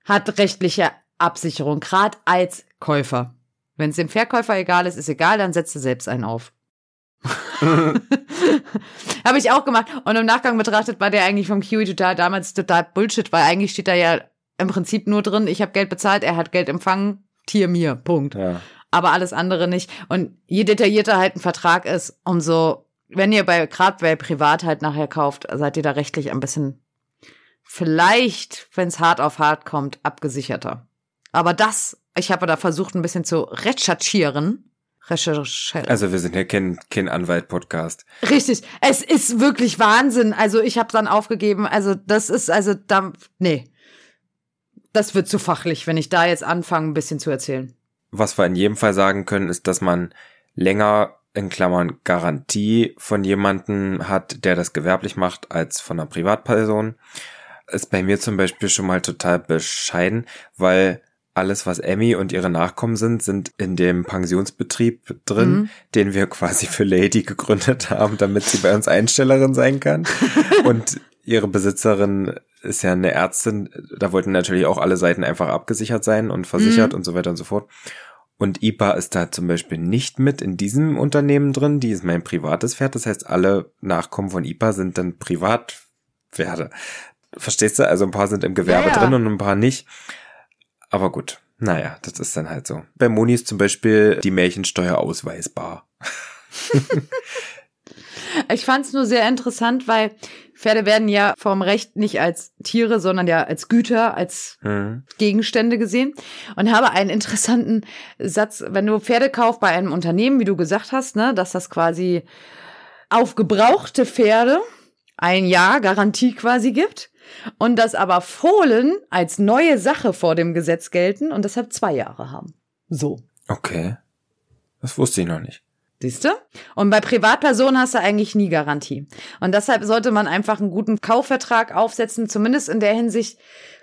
hat rechtliche Absicherung, gerade als Käufer. Wenn es dem Verkäufer egal ist, ist egal, dann setzt er selbst einen auf. Habe ich auch gemacht. Und im Nachgang betrachtet war der eigentlich vom Kiwi total damals total Bullshit, weil eigentlich steht da ja im Prinzip nur drin, ich habe Geld bezahlt, er hat Geld empfangen, Tier mir, Punkt. Ja. Aber alles andere nicht. Und je detaillierter halt ein Vertrag ist, umso, wenn ihr bei, gerade bei Privat halt nachher kauft, seid ihr da rechtlich ein bisschen vielleicht, wenn es hart auf hart kommt, abgesicherter. Aber das, ich habe da versucht, ein bisschen zu recherchieren. Recherchieren. Also wir sind ja kein, kein Anwalt-Podcast. Richtig. Es ist wirklich Wahnsinn. Also ich habe dann aufgegeben. Also das ist, also da, nee. Das wird zu fachlich, wenn ich da jetzt anfange, ein bisschen zu erzählen. Was wir in jedem Fall sagen können, ist, dass man länger in Klammern Garantie von jemanden hat, der das gewerblich macht, als von einer Privatperson ist bei mir zum Beispiel schon mal total bescheiden, weil alles, was Emmy und ihre Nachkommen sind, sind in dem Pensionsbetrieb drin, mhm. den wir quasi für Lady gegründet haben, damit sie bei uns Einstellerin sein kann. und ihre Besitzerin ist ja eine Ärztin. Da wollten natürlich auch alle Seiten einfach abgesichert sein und versichert mhm. und so weiter und so fort. Und IPA ist da zum Beispiel nicht mit in diesem Unternehmen drin. Die ist mein privates Pferd. Das heißt, alle Nachkommen von IPA sind dann Privatpferde. Verstehst du? Also ein paar sind im Gewerbe ja, ja. drin und ein paar nicht. Aber gut, naja, das ist dann halt so. Bei Moni ist zum Beispiel die Märchensteuer ausweisbar. ich fand es nur sehr interessant, weil Pferde werden ja vom Recht nicht als Tiere, sondern ja als Güter, als mhm. Gegenstände gesehen. Und habe einen interessanten Satz, wenn du Pferde kaufst bei einem Unternehmen, wie du gesagt hast, ne, dass das quasi auf gebrauchte Pferde ein Jahr Garantie quasi gibt und dass aber Fohlen als neue Sache vor dem Gesetz gelten und deshalb zwei Jahre haben. So. Okay. Das wusste ich noch nicht. Siehst du? Und bei Privatpersonen hast du eigentlich nie Garantie. Und deshalb sollte man einfach einen guten Kaufvertrag aufsetzen, zumindest in der Hinsicht.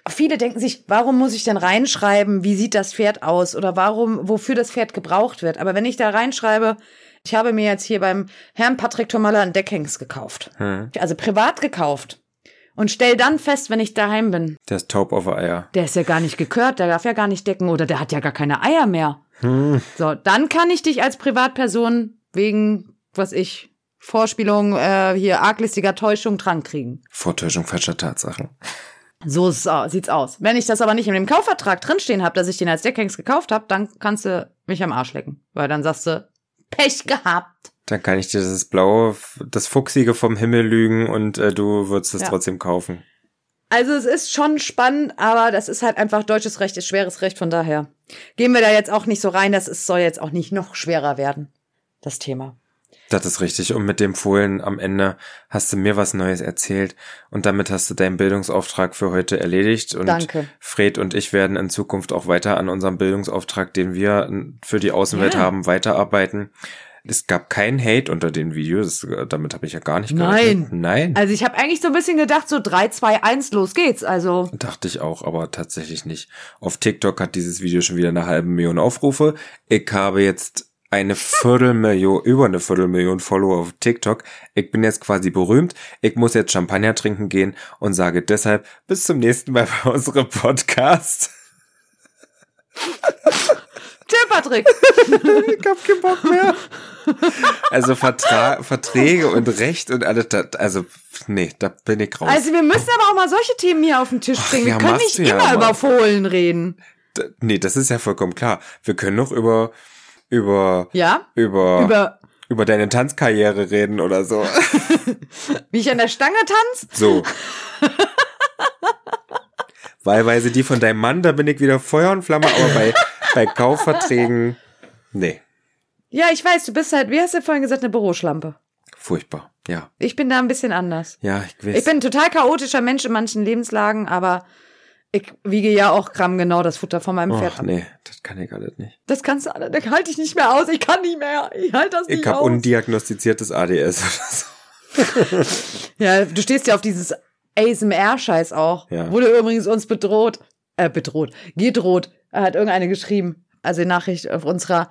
Viele denken sich, warum muss ich denn reinschreiben, wie sieht das Pferd aus oder warum, wofür das Pferd gebraucht wird. Aber wenn ich da reinschreibe, ich habe mir jetzt hier beim Herrn Patrick Tomalla ein Deckhengst gekauft. Hm. Also privat gekauft und stell dann fest, wenn ich daheim bin. Der ist taub auf Eier. Der ist ja gar nicht gekört, der darf ja gar nicht decken oder der hat ja gar keine Eier mehr. Hm. So, dann kann ich dich als Privatperson wegen, was ich, Vorspielung, äh, hier arglistiger Täuschung dran kriegen. Vortäuschung falscher Tatsachen. So sieht's aus. Wenn ich das aber nicht in dem Kaufvertrag drinstehen habe, dass ich den als Deckhengst gekauft habe, dann kannst du mich am Arsch lecken. Weil dann sagst du, Pech gehabt. Dann kann ich dir das blaue, das fuchsige vom Himmel lügen und äh, du würdest es ja. trotzdem kaufen. Also es ist schon spannend, aber das ist halt einfach deutsches Recht, ist schweres Recht, von daher gehen wir da jetzt auch nicht so rein, das ist, soll jetzt auch nicht noch schwerer werden, das Thema. Das ist richtig. Und mit dem Fohlen am Ende hast du mir was Neues erzählt und damit hast du deinen Bildungsauftrag für heute erledigt. Und Danke. Fred und ich werden in Zukunft auch weiter an unserem Bildungsauftrag, den wir für die Außenwelt ja. haben, weiterarbeiten. Es gab keinen Hate unter den Videos, äh, damit habe ich ja gar nicht gerechnet. Nein. Nein. Also ich habe eigentlich so ein bisschen gedacht, so 3, 2, 1, los geht's. Also. Dachte ich auch, aber tatsächlich nicht. Auf TikTok hat dieses Video schon wieder eine halbe Million Aufrufe. Ich habe jetzt eine Viertelmillion, über eine Viertelmillion Follower auf TikTok. Ich bin jetzt quasi berühmt. Ich muss jetzt Champagner trinken gehen und sage deshalb bis zum nächsten Mal bei unserem Podcast. Tschö, Patrick. ich hab keinen Bock mehr. Also Vertra Verträge und Recht und alles, das, also nee, da bin ich raus. Also wir müssen aber auch mal solche Themen hier auf den Tisch bringen. ja, wir können nicht ja immer über Fohlen reden. D- nee, das ist ja vollkommen klar. Wir können noch über über Ja? über über, Über deine Tanzkarriere reden oder so. wie ich an der Stange tanze? So. Wahlweise die von deinem Mann, da bin ich wieder Feuer und Flamme, aber bei, bei Kaufverträgen, nee, Ja, ich weiß, du bist halt, wie hast du vorhin gesagt, eine Büroschlampe. furchtbar. Ja, Ich bin da ein bisschen anders. ja, ich weiß. Ich bin ein total chaotischer Mensch in manchen Lebenslagen, aber ich wiege ja auch grammgenau das Futter von meinem Pferd Och, ab. nee, das kann ich alles nicht. Das kannst du alle, da halte ich nicht mehr aus. Ich kann nicht mehr. Ich halte das nicht Ich habe aus. undiagnostiziertes ADS oder so. Ja, du stehst ja auf dieses ASMR-Scheiß auch. Ja. Wurde übrigens uns bedroht. Äh, bedroht. Gedroht. Hat irgendeine geschrieben. Also die Nachricht auf unserer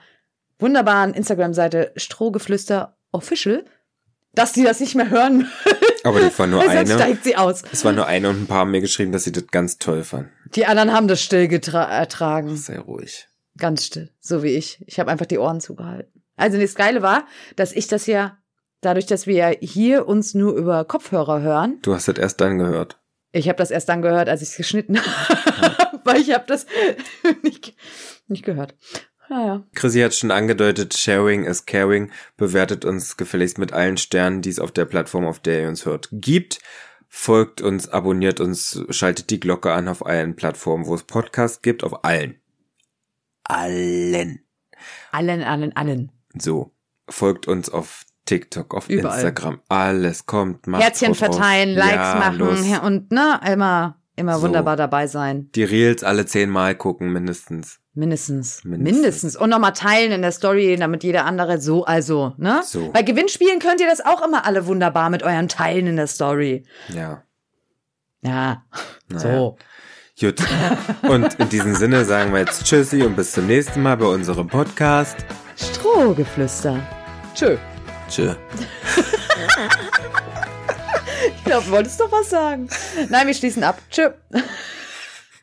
wunderbaren Instagram-Seite Strohgeflüster Official, dass die das nicht mehr hören. Aber das war nur sonst eine. steigt sie aus. Es war nur eine und ein paar haben mir geschrieben, dass sie das ganz toll fanden. Die anderen haben das still ertragen. Sei ruhig. Ganz still. So wie ich. Ich habe einfach die Ohren zugehalten. Also das Geile war, dass ich das ja, dadurch, dass wir ja hier uns nur über Kopfhörer hören, Du hast das erst dann gehört. Ich habe das erst dann gehört, als ich es geschnitten habe, weil ich habe das nicht, nicht gehört. Naja. Chrissy hat schon angedeutet, Sharing is Caring. Bewertet uns gefälligst mit allen Sternen, die es auf der Plattform, auf der ihr uns hört, gibt. Folgt uns, abonniert uns, schaltet die Glocke an auf allen Plattformen, wo es Podcasts gibt, auf allen. Allen. Allen, allen, allen. So. Folgt uns auf TikTok, auf Überall. Instagram. Alles kommt, Herzchen drauf auf. verteilen, Likes Ja, machen los. und ne, immer, immer So. wunderbar dabei sein. Die Reels alle zehnmal gucken, mindestens. Mindestens. Mindestens. Mindestens. Und nochmal teilen in der Story, damit jeder andere so, also, ne? So. Bei Gewinnspielen könnt ihr das auch immer alle wunderbar mit euren Teilen in der Story. Ja. Ja. Naja. So. Gut. Und in diesem Sinne sagen wir jetzt Tschüssi und bis zum nächsten Mal bei unserem Podcast. Strohgeflüster. Tschö. Tschö. Ich glaube, du wolltest doch was sagen. Nein, wir schließen ab. Tschö.